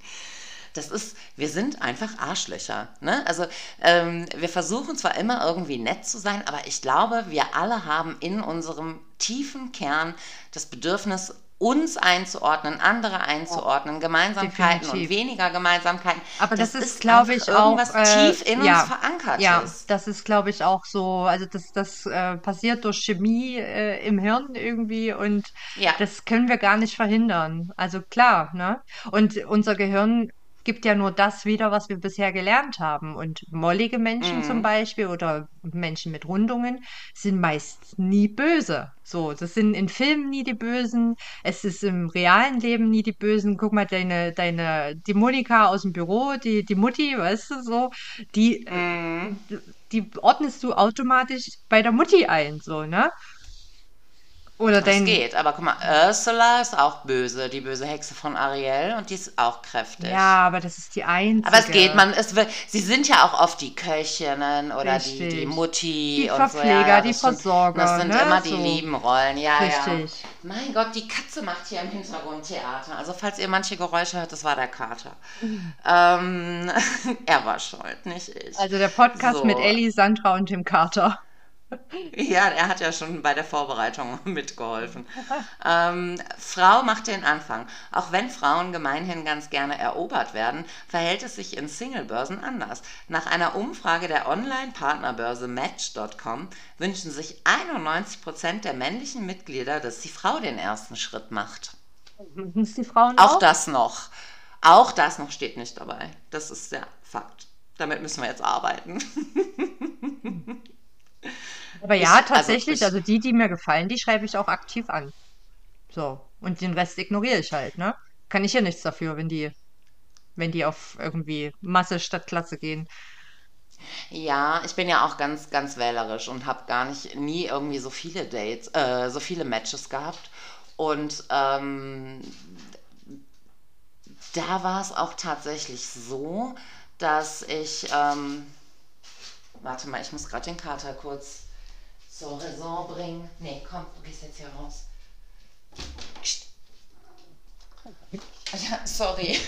Das ist, wir sind einfach Arschlöcher. Ne? Also ähm, wir versuchen zwar immer irgendwie nett zu sein, aber ich glaube, wir alle haben in unserem tiefen Kern das Bedürfnis, uns einzuordnen, andere einzuordnen, Gemeinsamkeiten und definitiv. weniger Gemeinsamkeiten. Aber das, ist, glaube einfach ich, auch irgendwas äh, tief in ja, uns verankert ja, ist. das ist, glaube ich, auch so. Also das, das äh, passiert durch Chemie äh, im Hirn irgendwie und Ja. das können wir gar nicht verhindern. Also klar, ne? Und unser Gehirn gibt ja nur das wieder, was wir bisher gelernt haben. Und mollige Menschen zum Mhm. Beispiel oder Menschen mit Rundungen sind meist nie böse. So, das sind in Filmen nie die Bösen. Es ist im realen Leben nie die Bösen. Guck mal, deine, deine, die Monika aus dem Büro, die, die Mutti, weißt du, so, die, Mhm. die ordnest du automatisch bei der Mutti ein, so, ne? Oder Das geht, aber guck mal, Ursula ist auch böse, die böse Hexe von Ariel und die ist auch kräftig. ja, aber das ist die einzige. Aber es geht, man, es, wird- sie sind ja auch oft die Köchinnen oder die, die. Mutti Die und so. Ja, Verpfleger, die stimmt. Versorger, Das sind ne, immer die so. lieben Rollen, ja, Richtig. ja. Mein Gott, die Katze macht hier im Hintergrund Theater. Also falls ihr manche Geräusche hört, das war der Kater. Ähm, er war schuld, nicht ich. Also der Podcast So. mit Ellie, Sandra und dem Kater. Ja, er hat ja schon bei der Vorbereitung mitgeholfen. Ähm, Frau macht den Anfang. Auch wenn Frauen gemeinhin ganz gerne erobert werden, verhält es sich in Singlebörsen anders. Nach einer Umfrage der Online-Partnerbörse Match.com wünschen sich 91% der männlichen Mitglieder, dass die Frau den ersten Schritt macht. Die Frauen Auch auch? das noch. Auch das noch steht nicht dabei. Das ist der Fakt. Damit müssen wir jetzt arbeiten. Aber Ich- ja, also tatsächlich, ich- also die, die mir gefallen, die schreibe ich auch aktiv an. So. Und den Rest ignoriere ich halt, ne? Kann ich ja nichts dafür, wenn die, wenn die auf irgendwie Masse statt Klasse gehen. Ja, ich bin ja auch ganz, ganz wählerisch und habe gar nicht nie irgendwie so viele Dates, äh, so viele Matches gehabt. Und ähm, da war es auch tatsächlich so, dass ich, ähm, warte mal, ich muss gerade den Kater kurz zur Raison bringen. Nee, komm, du gehst jetzt hier raus. Ja, sorry.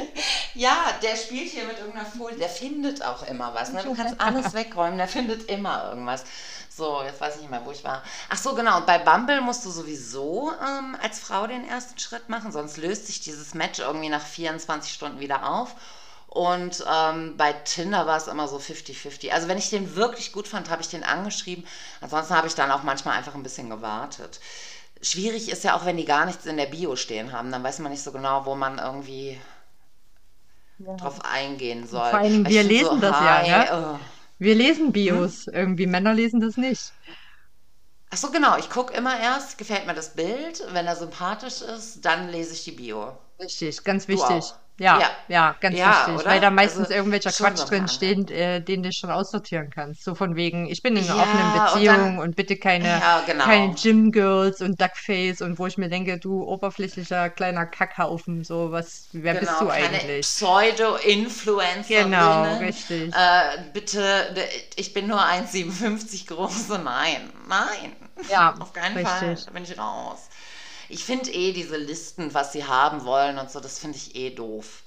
ja, der spielt hier mit irgendeiner Folie. Der findet auch immer was. Ne? Du kannst alles wegräumen, der findet immer irgendwas. So, jetzt weiß ich nicht mehr, wo ich war. Ach so, genau. Und bei Bumble musst du sowieso ähm, als Frau den ersten Schritt machen, sonst löst sich dieses Match irgendwie nach 24 Stunden wieder auf. Und ähm, bei Tinder war es immer so 50-50. Also wenn ich den wirklich gut fand, habe ich den angeschrieben. Ansonsten habe ich dann auch manchmal einfach ein bisschen gewartet. Schwierig ist ja auch, wenn die gar nichts in der Bio stehen haben. Dann weiß man nicht so genau, wo man irgendwie drauf eingehen soll. Vor ich wir lesen das ja, hi, ne? oh. Wir lesen Bios. Irgendwie Männer lesen das nicht. Ach so, genau. Ich gucke immer erst, gefällt mir das Bild. Wenn er sympathisch ist, dann lese ich die Bio. Richtig, ganz wichtig. auch. Ja, Ja. ja, ganz Ja, wichtig. oder? Weil da meistens Also, irgendwelcher Quatsch drin steht, äh, den du schon aussortieren kannst. So von wegen, ich bin in einer Ja, offenen und Beziehung dann- und bitte keine, genau. keine Gym-Girls und Duckface und wo ich mir denke, du oberflächlicher kleiner Kackhaufen, so was, wer bist Genau, du keine eigentlich? Pseudo-Influencer. Genau, richtig. Äh, bitte, ich bin nur 1,57 groß. Nein, nein. Ja, Auf keinen richtig. Fall. Da bin ich raus. Ich finde eh diese Listen, was sie haben wollen und so, das finde ich eh doof.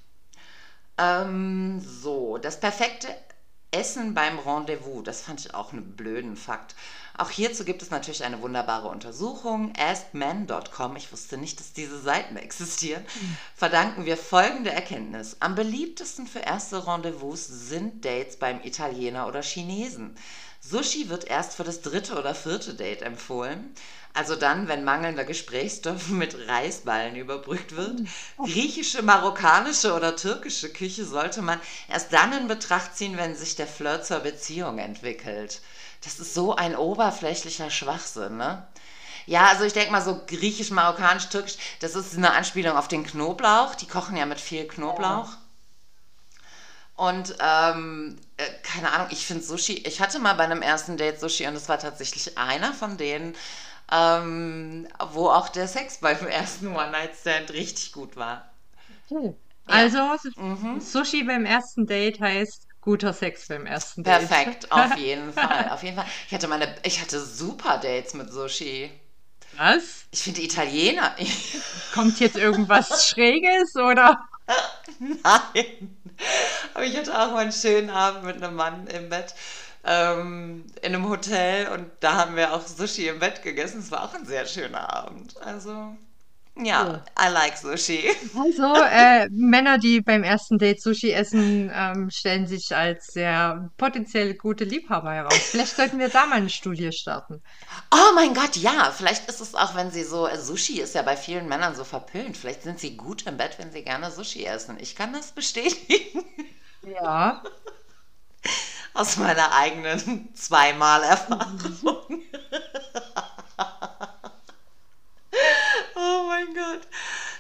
Ähm, so, das perfekte Essen beim Rendezvous, das fand ich auch einen blöden Fakt. Auch hierzu gibt es natürlich eine wunderbare Untersuchung. AskMen.com, ich wusste nicht, dass diese Seiten existieren, verdanken wir folgende Erkenntnis. Am beliebtesten für erste Rendezvous sind Dates beim Italiener oder Chinesen. Sushi wird erst für das dritte oder vierte Date empfohlen. Also dann, wenn mangelnder Gesprächsstoff mit Reisballen überbrückt wird. Griechische, marokkanische oder türkische Küche sollte man erst dann in Betracht ziehen, wenn sich der Flirt zur Beziehung entwickelt. Das ist so ein oberflächlicher Schwachsinn, ne? Ja, also ich denke mal so griechisch, marokkanisch, türkisch, das ist eine Anspielung auf den Knoblauch. Die kochen ja mit viel Knoblauch. Und ähm, äh, keine Ahnung, ich finde Sushi, ich hatte mal bei einem ersten Date Sushi und es war tatsächlich einer von denen, ähm, wo auch der Sex beim ersten One-Night-Stand richtig gut war. Okay. Ja. Also, Mhm. Sushi beim ersten Date heißt guter Sex beim ersten Date. Perfekt, auf jeden Fall, auf jeden Fall. Ich hatte meine, ich hatte super Dates mit Sushi. Was? Ich finde Italiener, Kommt jetzt irgendwas Schräges oder? nein. Aber ich hatte auch mal einen schönen Abend mit einem Mann im Bett. Ähm, in einem Hotel und da haben wir auch Sushi im Bett gegessen. Es war auch ein sehr schöner Abend. Also, ja, I like Sushi. Also, äh, Männer, die beim ersten Date Sushi essen, ähm, stellen sich als sehr potenziell gute Liebhaber heraus. Vielleicht sollten wir da mal eine Studie starten. Oh mein Gott, ja, vielleicht ist es auch, wenn sie so, äh, Sushi ist ja bei vielen Männern so verpönt. Vielleicht sind sie gut im Bett, wenn sie gerne Sushi essen. Ich kann das bestätigen Ja. aus meiner eigenen zweimal Erfahrung. Oh mein Gott.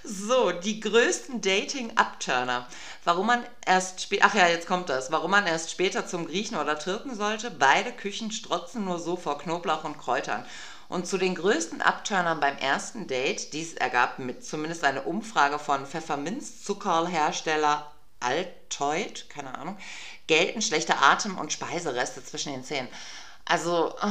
So, die größten Dating-Upturner. Warum man erst später, ach ja, jetzt kommt das, warum man erst später zum Griechen oder Türken sollte. Beide Küchen strotzen nur so vor Knoblauch und Kräutern. Und zu den größten Upturnern beim ersten Date, dies ergab mit zumindest eine Umfrage von Pfefferminzzuckerhersteller Altoid, keine Ahnung, gelten schlechter Atem und Speisereste zwischen den Zähnen. Also, äh,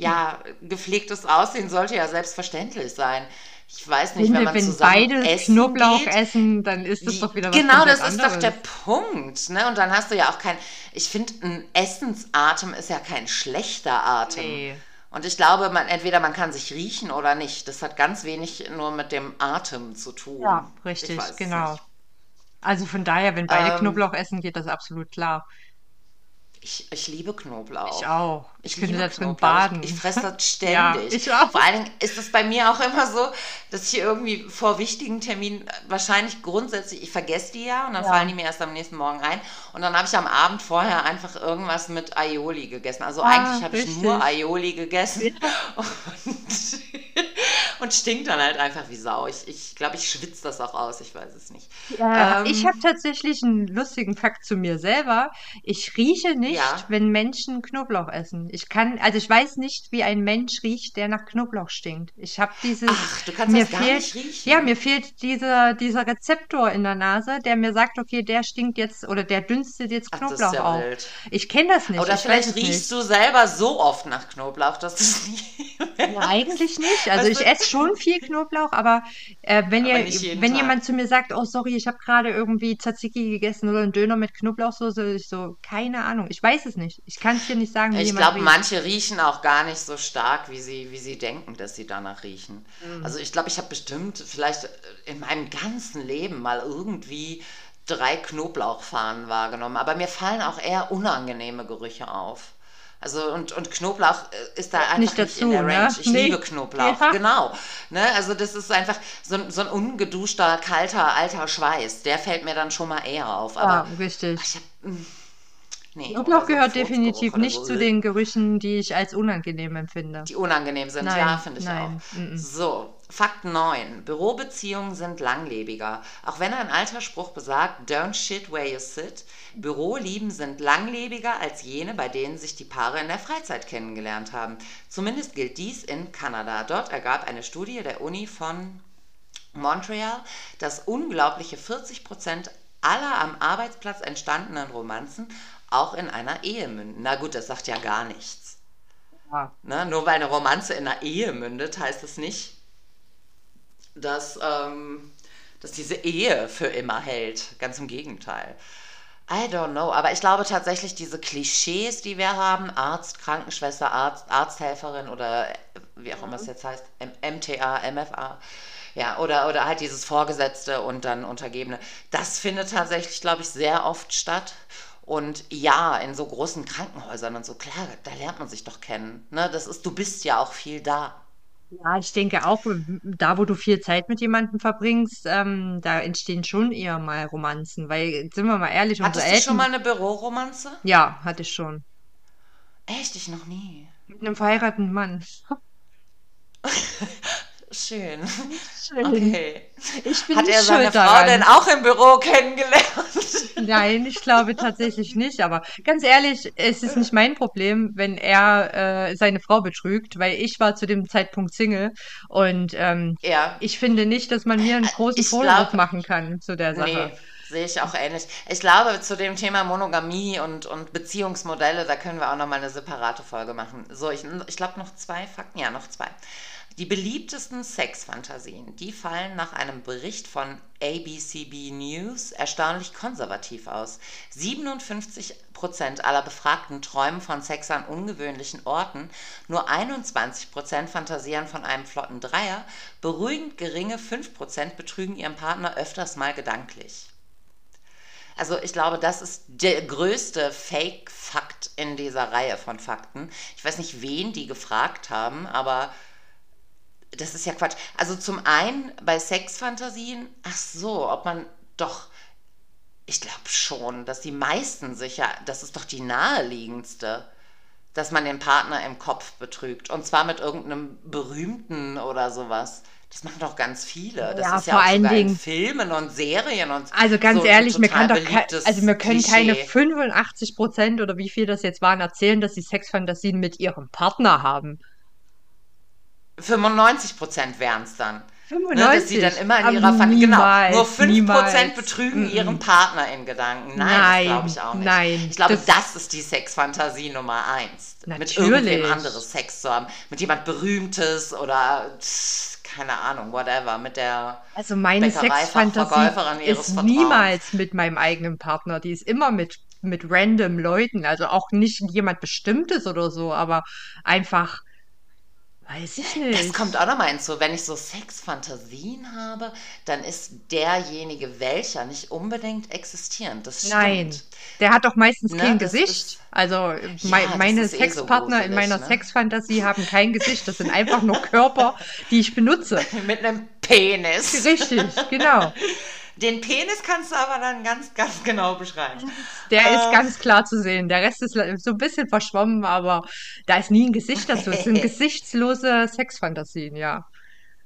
ja, gepflegtes Aussehen sollte ja selbstverständlich sein. Ich weiß nicht, wenn Finde, man wenn zusammen beide essen Knoblauch geht, essen, dann ist das doch wieder was Genau, das ist doch der anderes. Punkt. Ne? Und dann hast du ja auch kein. Ich finde, ein Essensatem ist ja kein schlechter Atem. Nee. Und ich glaube, man, entweder man kann sich riechen oder nicht. Das hat ganz wenig nur mit dem Atem zu tun. Ja, Ich richtig, genau. Also von daher, wenn beide Ähm, Knoblauch essen, geht das absolut klar. Ich, ich liebe Knoblauch. Ich auch. Ich, könnte liebe da drin Knoblauch. baden. Ich, ich fresse das ständig. Ja, ich auch. Vor allen Dingen ist es bei mir auch immer so, dass ich irgendwie vor wichtigen Terminen äh, wahrscheinlich grundsätzlich, ich vergesse die ja und dann Ja. fallen die mir erst am nächsten Morgen ein. Und dann habe ich am Abend vorher einfach irgendwas mit Aioli gegessen. Also Ah, eigentlich habe ich nur Aioli gegessen und, und stinkt dann halt einfach wie Sau. Ich glaube, ich, glaub, ich schwitze das auch aus, ich weiß es nicht. Äh, Ähm, ich habe tatsächlich einen lustigen Fakt zu mir selber. Ich rieche nicht, Ja. wenn Menschen Knoblauch essen. Ich kann, also ich weiß nicht, wie ein Mensch riecht, der nach Knoblauch stinkt. Ich habe dieses, Ach, du kannst mir das gar fehlt, nicht riechen. ja, mir fehlt dieser, dieser Rezeptor in der Nase, der mir sagt, okay, der stinkt jetzt oder der dünstet jetzt Ach, das Knoblauch ja auf. wild. Ich kenne das nicht. Oder vielleicht riechst nicht. du selber so oft nach Knoblauch, dass du es nicht Ja, eigentlich nicht. Also ich esse schon viel Knoblauch, aber äh, wenn Aber ihr, nicht wenn Tag. jemand zu mir sagt, oh sorry, ich habe gerade irgendwie Tzatziki gegessen oder einen Döner mit Knoblauchsoße, ich so, keine Ahnung. Ich weiß es nicht. Ich kann es dir nicht sagen, wie Ich glaube, manche riechen auch gar nicht so stark, wie sie, wie sie denken, dass sie danach riechen. Mhm. Also ich glaube, ich habe bestimmt vielleicht in meinem ganzen Leben mal irgendwie drei Knoblauchfahnen wahrgenommen. Aber mir fallen auch eher unangenehme Gerüche auf. Also und, und Knoblauch äh, ist da einfach Nicht nicht, dazu, in der ne? Range. Ich Nee. liebe Knoblauch, Ja. genau. Ne? Also das ist einfach so, ein- so ein ungeduschter, kalter, alter Schweiß. Der fällt mir dann schon mal eher auf. Ja, Aber richtig. ich hab, mm, nee, Knoblauch gehört definitiv nicht so. zu den Gerüchen, die ich als unangenehm empfinde. Die unangenehm sind, Nein, ja, finde ich nein, auch. mm, mm. So, Fakt 9. Bürobeziehungen sind langlebiger. Auch wenn ein alter Spruch besagt, don't shit where you sit, Bürolieben sind langlebiger als jene, bei denen sich die Paare in der Freizeit kennengelernt haben. Zumindest gilt dies in Kanada. Dort ergab eine Studie der Uni von Montreal, dass unglaubliche 40 Prozent aller am Arbeitsplatz entstandenen Romanzen auch in einer Ehe münden. Na gut, das sagt ja gar nichts. Ja. Ne? Nur weil eine Romanze in einer Ehe mündet, heißt es nicht, dass, ähm, dass diese Ehe für immer hält. Ganz im Gegenteil. I don't know, aber ich glaube tatsächlich, diese Klischees, die wir haben, Arzt, Krankenschwester, Arzt, Arzthelferin oder wie auch immer es jetzt heißt, M MTA, MFA, ja, oder, oder halt dieses Vorgesetzte und dann Untergebene, das findet tatsächlich, glaube ich, sehr oft statt. Und ja, in so großen Krankenhäusern und so, klar, da lernt man sich doch kennen. Ne? Das ist, du bist ja auch viel da. Ja, ich denke auch, da wo du viel Zeit mit jemandem verbringst, ähm, da entstehen schon eher mal Romanzen, weil, sind wir mal ehrlich, unsere Hattest du schon mal Eltern, eine Büroromanze? ja, hatte ich schon. Echt, ich noch nie. Mit einem verheirateten Mann. Schön. Schön. Okay. Ich bin Hat er seine Frau denn auch im Büro kennengelernt? Nein, ich glaube tatsächlich nicht. Aber ganz ehrlich, es ist nicht mein Problem, wenn er äh, seine Frau betrügt, weil ich war zu dem Zeitpunkt Single und ähm, Ja, ich finde nicht, dass man mir einen großen ich Vorwurf machen kann zu der nee, Sache. sehe ich auch ähnlich. Ich glaube, zu dem Thema Monogamie und, und Beziehungsmodelle, da können wir auch nochmal eine separate Folge machen. So, ich, ich glaube noch zwei Fakten, ja, noch zwei. Die beliebtesten Sexfantasien, die fallen nach einem Bericht von ABCB News erstaunlich konservativ aus. 57% aller Befragten träumen von Sex an ungewöhnlichen Orten, nur 21% fantasieren von einem flotten Dreier, beruhigend geringe 5% betrügen ihren Partner öfters mal gedanklich. Also ich glaube, das ist der größte Fake-Fakt in dieser Reihe von Fakten. Ich weiß nicht, wen die gefragt haben, aber das ist ja Quatsch. Also zum einen bei Sexfantasien, ach so, ob man doch, ich glaube schon, dass die meisten sicher, das ist doch die naheliegendste, dass man den Partner im Kopf betrügt. Und zwar mit irgendeinem Berühmten oder sowas. Das machen doch ganz viele. Das Ja, ist ja vor auch allen sogar in Dingen, Filmen und Serien und also ganz so ehrlich, mir kann doch kei- beliebtes also mir können keine Klischee. 85 Prozent oder wie viel das jetzt waren erzählen, dass sie Sexfantasien mit ihrem Partner haben. 95% wären es dann. Ne, dass sie dann 95? immer in ihrer Familie, genau, nur niemals, 5% niemals. betrügen Mm ihren. Partner in Gedanken. Nein, das glaube Nein, ich auch nicht. nein, Ich glaube, das das ist die Sexfantasie Nummer eins. Mit irgendwem natürlich. anderes Sex zu haben. Mit jemand Berühmtes oder keine Ahnung, whatever. Mit der Also meine Sexfantasie ist Vertrauens. niemals mit meinem eigenen Partner. Die ist immer mit, mit random Leuten. Also auch nicht jemand Bestimmtes oder so, aber einfach, weiß ich Das nicht. kommt auch nochmal hinzu. Wenn ich so Sexfantasien habe, dann ist derjenige welcher nicht unbedingt existierend. Das stimmt. Nein, der hat doch meistens Ne, kein das Gesicht. ist- Also Ja, mei- das meine ist eh so Sexpartner in meiner ne? Sexfantasie haben kein Gesicht. Das sind einfach nur Körper, die ich benutze. Mit einem Penis. Richtig, genau. Den Penis kannst du aber dann ganz, ganz genau beschreiben. Der Äh. ist ganz klar zu sehen. Der Rest ist so ein bisschen verschwommen, aber da ist nie ein Gesicht dazu. Es sind gesichtslose Sexfantasien, ja.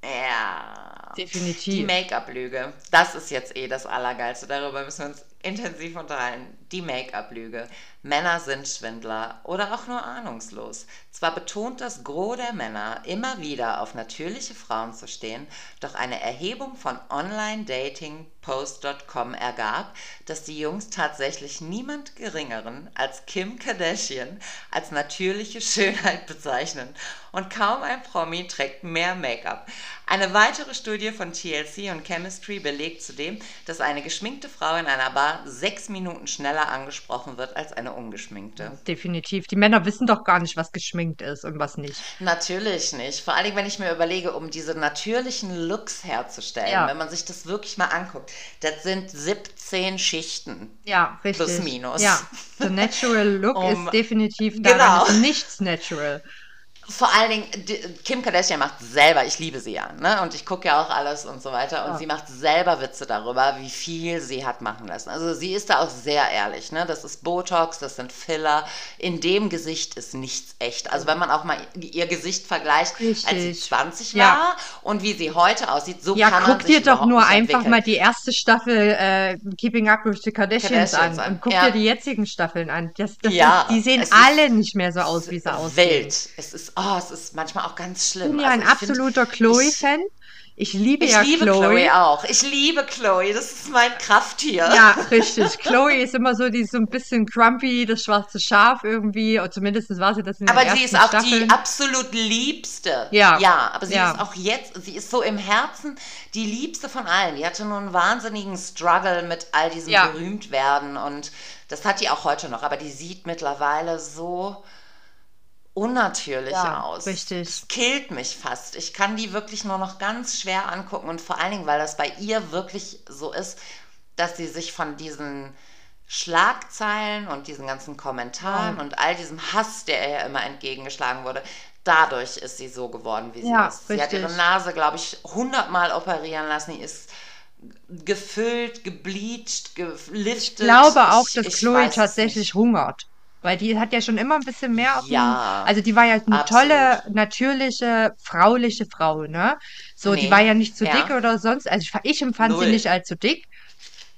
Ja. Die Definitiv. Make-up-Lüge. Das ist jetzt eh das Allergeilste. Darüber müssen wir uns intensiv unterhalten. Die Make-up-Lüge. Männer sind Schwindler oder auch nur ahnungslos. Zwar betont das Gros der Männer immer wieder auf natürliche Frauen zu stehen, doch eine Erhebung von Online-Dating-Post.com ergab, dass die Jungs tatsächlich niemand Geringeren als Kim Kardashian als natürliche Schönheit bezeichnen. Und kaum ein Promi trägt mehr Make-up. Eine weitere Studie von TLC und Chemistry belegt zudem, dass eine geschminkte Frau in einer Bar sechs Minuten schneller angesprochen wird als eine ungeschminkte. Definitiv. Die Männer wissen doch gar nicht, was geschminkt ist und was nicht. Natürlich nicht. Vor allem, wenn ich mir überlege, um diese natürlichen Looks herzustellen, Ja. wenn man sich das wirklich mal anguckt, das sind 17 Schichten. Ja, richtig. Plus, minus. Ja, the natural look Um- ist definitiv daran Genau. nichts natural. Vor allen Dingen, die- Kim Kardashian macht selber, ich liebe sie ja, ne? Und ich gucke ja auch alles und so weiter. Und Ja. sie macht selber Witze darüber, wie viel sie hat machen lassen. Also sie ist da auch sehr ehrlich, ne? Das ist Botox, das sind Filler. In dem Gesicht ist nichts echt. Also wenn man auch mal ihr Gesicht vergleicht, als sie Richtig. 20 war Ja. und wie sie heute aussieht, so Ja, kann man guck sich dir doch nur einfach entwickeln. mal die erste Staffel äh, Keeping Up with the Kardashians, Kardashians an an, und guck ja. dir die jetzigen Staffeln an. Das, das Ja, ist, die sehen alle nicht mehr so aus, wie sie aussehen. Wild. Es ist, oh, es ist manchmal auch ganz Ich schlimm. bin ja ein Also ich find- absoluter ich- Chloe-Fan. Ich liebe Ich ja liebe Chloe. Chloe auch. Ich liebe Chloe. Das ist mein Krafttier. Ja, richtig. Chloe ist immer so, die so ein bisschen grumpy, das schwarze Schaf irgendwie. Oder zumindest war sie das in den Aber sie ist auch Staffeln. die absolut liebste. Ja. Ja, aber sie Ja. ist auch jetzt, sie ist so im Herzen die liebste von allen. Die hatte nur einen wahnsinnigen Struggle mit all diesem Ja. Berühmtwerden und das hat die auch heute noch. Aber die sieht mittlerweile so unnatürlich Ja, aus. richtig. Das killt mich fast. Ich kann die wirklich nur noch ganz schwer angucken und vor allen Dingen, weil das bei ihr wirklich so ist, dass sie sich von diesen Schlagzeilen und diesen ganzen Kommentaren Ja. und all diesem Hass, der ihr immer entgegengeschlagen wurde, dadurch ist sie so geworden, wie sie Ja, ist. Sie hat ihre Nase, glaube ich, hundertmal operieren lassen. Die ist gefüllt, gebleached, geliftet. Ich glaube auch, dass ich Chloe tatsächlich nicht. hungert. Weil die hat ja schon immer ein bisschen mehr auf dem, Ja, also die war ja eine absolut. tolle, natürliche, frauliche Frau, ne? So, die Nee, war ja nicht zu ja. dick oder sonst, also ich, ich empfand sie Null. nicht als zu dick.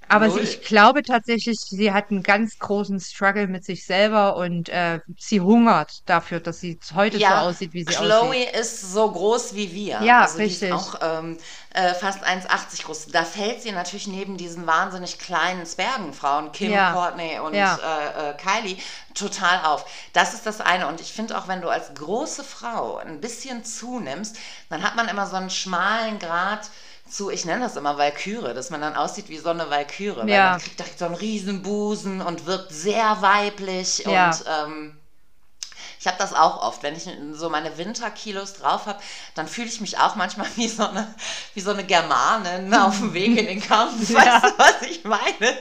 Aber sie, ich glaube tatsächlich, sie hat einen ganz großen Struggle mit sich selber und äh, sie hungert dafür, dass sie heute so Ja, aussieht, wie sie Chloe aussieht. ist so groß wie wir. Ja, also richtig. Die ist auch ähm, äh, fast 1,80 groß. Da fällt sie natürlich neben diesen wahnsinnig kleinen Zwergenfrauen, Kim, Ja. Courtney und Ja. äh, äh, Kylie, total auf. Das ist das eine. Und ich finde auch, wenn du als große Frau ein bisschen zunimmst, dann hat man immer so einen schmalen Grad zu, ich nenne das immer Walküre, dass man dann aussieht wie so eine Walküre. Weil Ja. man kriegt direkt so einen riesen Busen und wirkt sehr weiblich Ja. und ähm, ich habe das auch oft, wenn ich so meine Winterkilos drauf habe, dann fühle ich mich auch manchmal wie so eine, wie so eine Germanin auf dem Weg in den Kampf. Ja. Weißt du, was ich meine?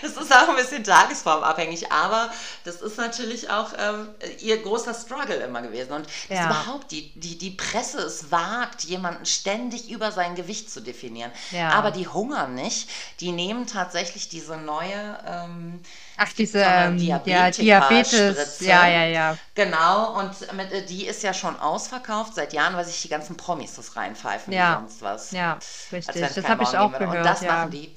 Das ist auch ein bisschen tagesformabhängig, aber das ist natürlich auch ähm, ihr großer Struggle immer gewesen. Und Ja. überhaupt, die, die, die Presse es wagt, jemanden ständig über sein Gewicht zu definieren. Ja. Aber die hungern nicht, die nehmen tatsächlich diese neue... Ähm, Ach, diese, ähm. Diabetes, ja, ja, ja. Genau, und mit, die ist ja schon ausverkauft seit Jahren, weil sich die ganzen Promis das reinpfeifen Ja. wie sonst was. Ja, richtig. Das habe ich auch gehört. Und das ja. machen die.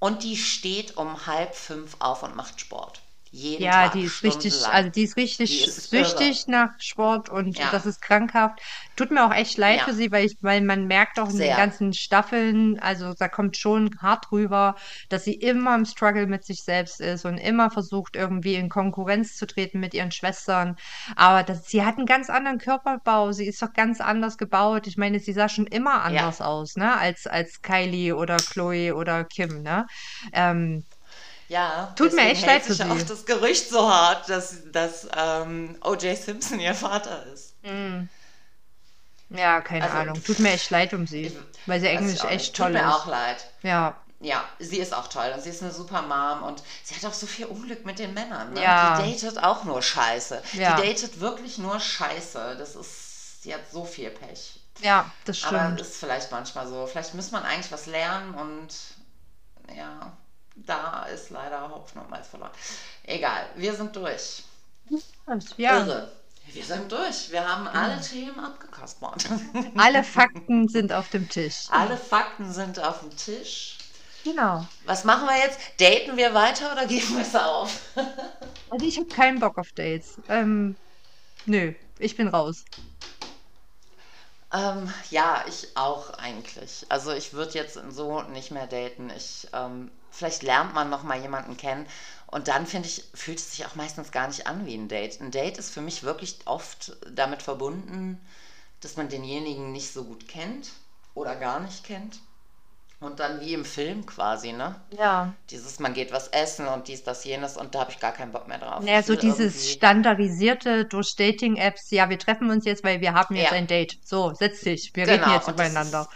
Und die steht um halb fünf auf und macht Sport. Jeden Ja, Tag. die ist richtig, also die ist richtig Die ist süchtig nach Sport und Ja. das ist krankhaft. Tut mir auch echt leid Ja. für sie, weil ich, weil man merkt auch in den Sehr. ganzen Staffeln, also da kommt schon hart rüber, dass sie immer im Struggle mit sich selbst ist und immer versucht, irgendwie in Konkurrenz zu treten mit ihren Schwestern. Aber das, sie hat einen ganz anderen Körperbau, sie ist doch ganz anders gebaut. Ich meine, sie sah schon immer anders aus, ne, als, als Kylie oder Chloe oder Kim, ne? Ähm, Ja, Tut mir echt leid sie. auch das Gerücht so hart, dass, dass ähm, O.J. Simpson ihr Vater ist. Ja, keine Also, Ahnung. Tut mir echt leid um sie, Ich- weil sie Englisch ich echt toll Tut mir ist. auch leid. Ja, Ja, sie ist auch toll und sie ist eine super Mom und sie hat auch so viel Unglück mit den Männern. Ne? Ja. Die datet auch nur Scheiße. Ja. Die datet wirklich nur Scheiße. Das ist, sie hat so viel Pech. ja, das Aber stimmt. ist vielleicht manchmal so. Vielleicht muss man eigentlich was lernen und ja, da ist leider Hoffnung mal verloren. Egal, wir sind durch. Ja, Irre. Wir sind durch. Wir haben alle Themen abgekaspert. alle Fakten sind auf dem Tisch. alle Fakten sind auf dem Tisch. Genau. Was machen wir jetzt? Daten wir weiter oder geben wir es auf? Also ich habe keinen Bock auf Dates. Ähm, nö, ich bin raus. Ähm, ja, ich auch eigentlich. Also ich würde jetzt so nicht mehr daten. Ich, ähm, vielleicht lernt man noch mal jemanden kennen und dann finde ich, fühlt es sich auch meistens gar nicht an wie ein Date. Ein Date ist für mich wirklich oft damit verbunden, dass man denjenigen nicht so gut kennt oder gar nicht kennt. Und dann wie im Film quasi, ne? Ja. Dieses, man geht was essen und dies, das, jenes und da habe ich gar keinen Bock mehr drauf. Naja, so dieses irgendwie- standardisierte durch Dating-Apps, ja, wir treffen uns jetzt, weil wir haben jetzt Ja. ein Date. So, setz dich, wir Genau, reden jetzt übereinander.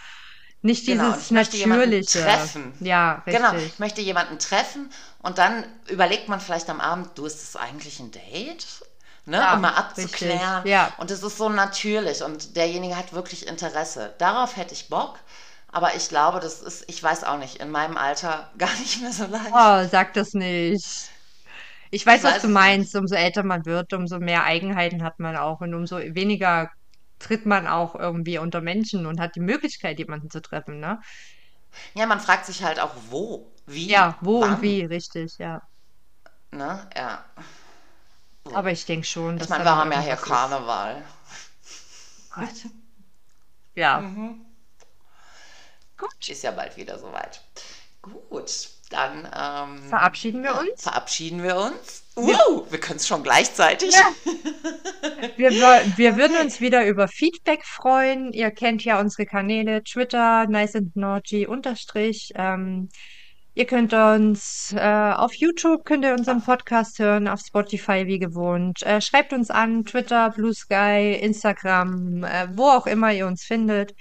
Nicht Genau, dieses jemanden natürliche. treffen. Ja, richtig. Genau, ich möchte jemanden treffen und dann überlegt man vielleicht am Abend, du, ist das eigentlich ein Date? Ne? Ja, um mal richtig, abzuklären. ja. Und es ist so natürlich und derjenige hat wirklich Interesse. Darauf hätte ich Bock, aber ich glaube, das ist, ich weiß auch nicht, in meinem Alter gar nicht mehr so leicht. Oh, sag das nicht. Ich weiß, Ich was weiß du meinst. Umso älter man wird, umso mehr Eigenheiten hat man auch und umso weniger tritt man auch irgendwie unter Menschen und hat die Möglichkeit, jemanden zu treffen, ne? Ja, man fragt sich halt auch, wo, wie, Ja, wo wann, und wie, richtig, ja. Ne? Ja. Aber ich denke schon, Ich dass meine, da wir haben ja hier. Karneval. Gott. Ja, Mhm. Gut. Ist ja bald wieder soweit. Gut, dann ähm, Verabschieden wir uns. Verabschieden wir uns. Wow, wir können es schon gleichzeitig. Ja. Wir, wir würden uns wieder über Feedback freuen. Ihr kennt ja unsere Kanäle Twitter, nice and naughty unterstrich. Ähm, ihr könnt uns äh, auf YouTube könnt ihr unseren Podcast hören, auf Spotify wie gewohnt. Äh, schreibt uns an Twitter, Blue Sky, Instagram, äh, wo auch immer ihr uns findet.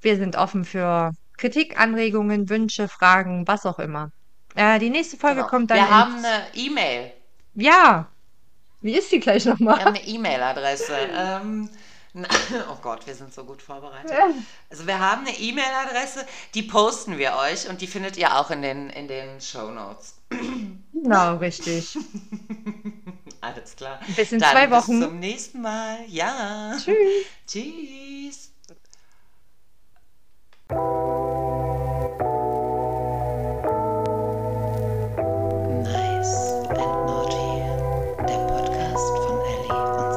Wir sind offen für Kritik, Anregungen, Wünsche, Fragen, was auch immer. Äh, die nächste Folge genau. kommt dann. Wir haben eine E-Mail. Ja. Wie ist die gleich nochmal? Wir haben eine E-Mail-Adresse. ähm, oh Gott, wir sind so gut vorbereitet. Also wir haben eine E-Mail-Adresse, die posten wir euch und die findet ihr auch in den, in den Show Notes. Genau, richtig. Alles klar. Bis in Dann zwei Wochen. Bis zum nächsten Mal. Ja. Tschüss. Tschüss. Nordhil, der Podcast von Ellie. und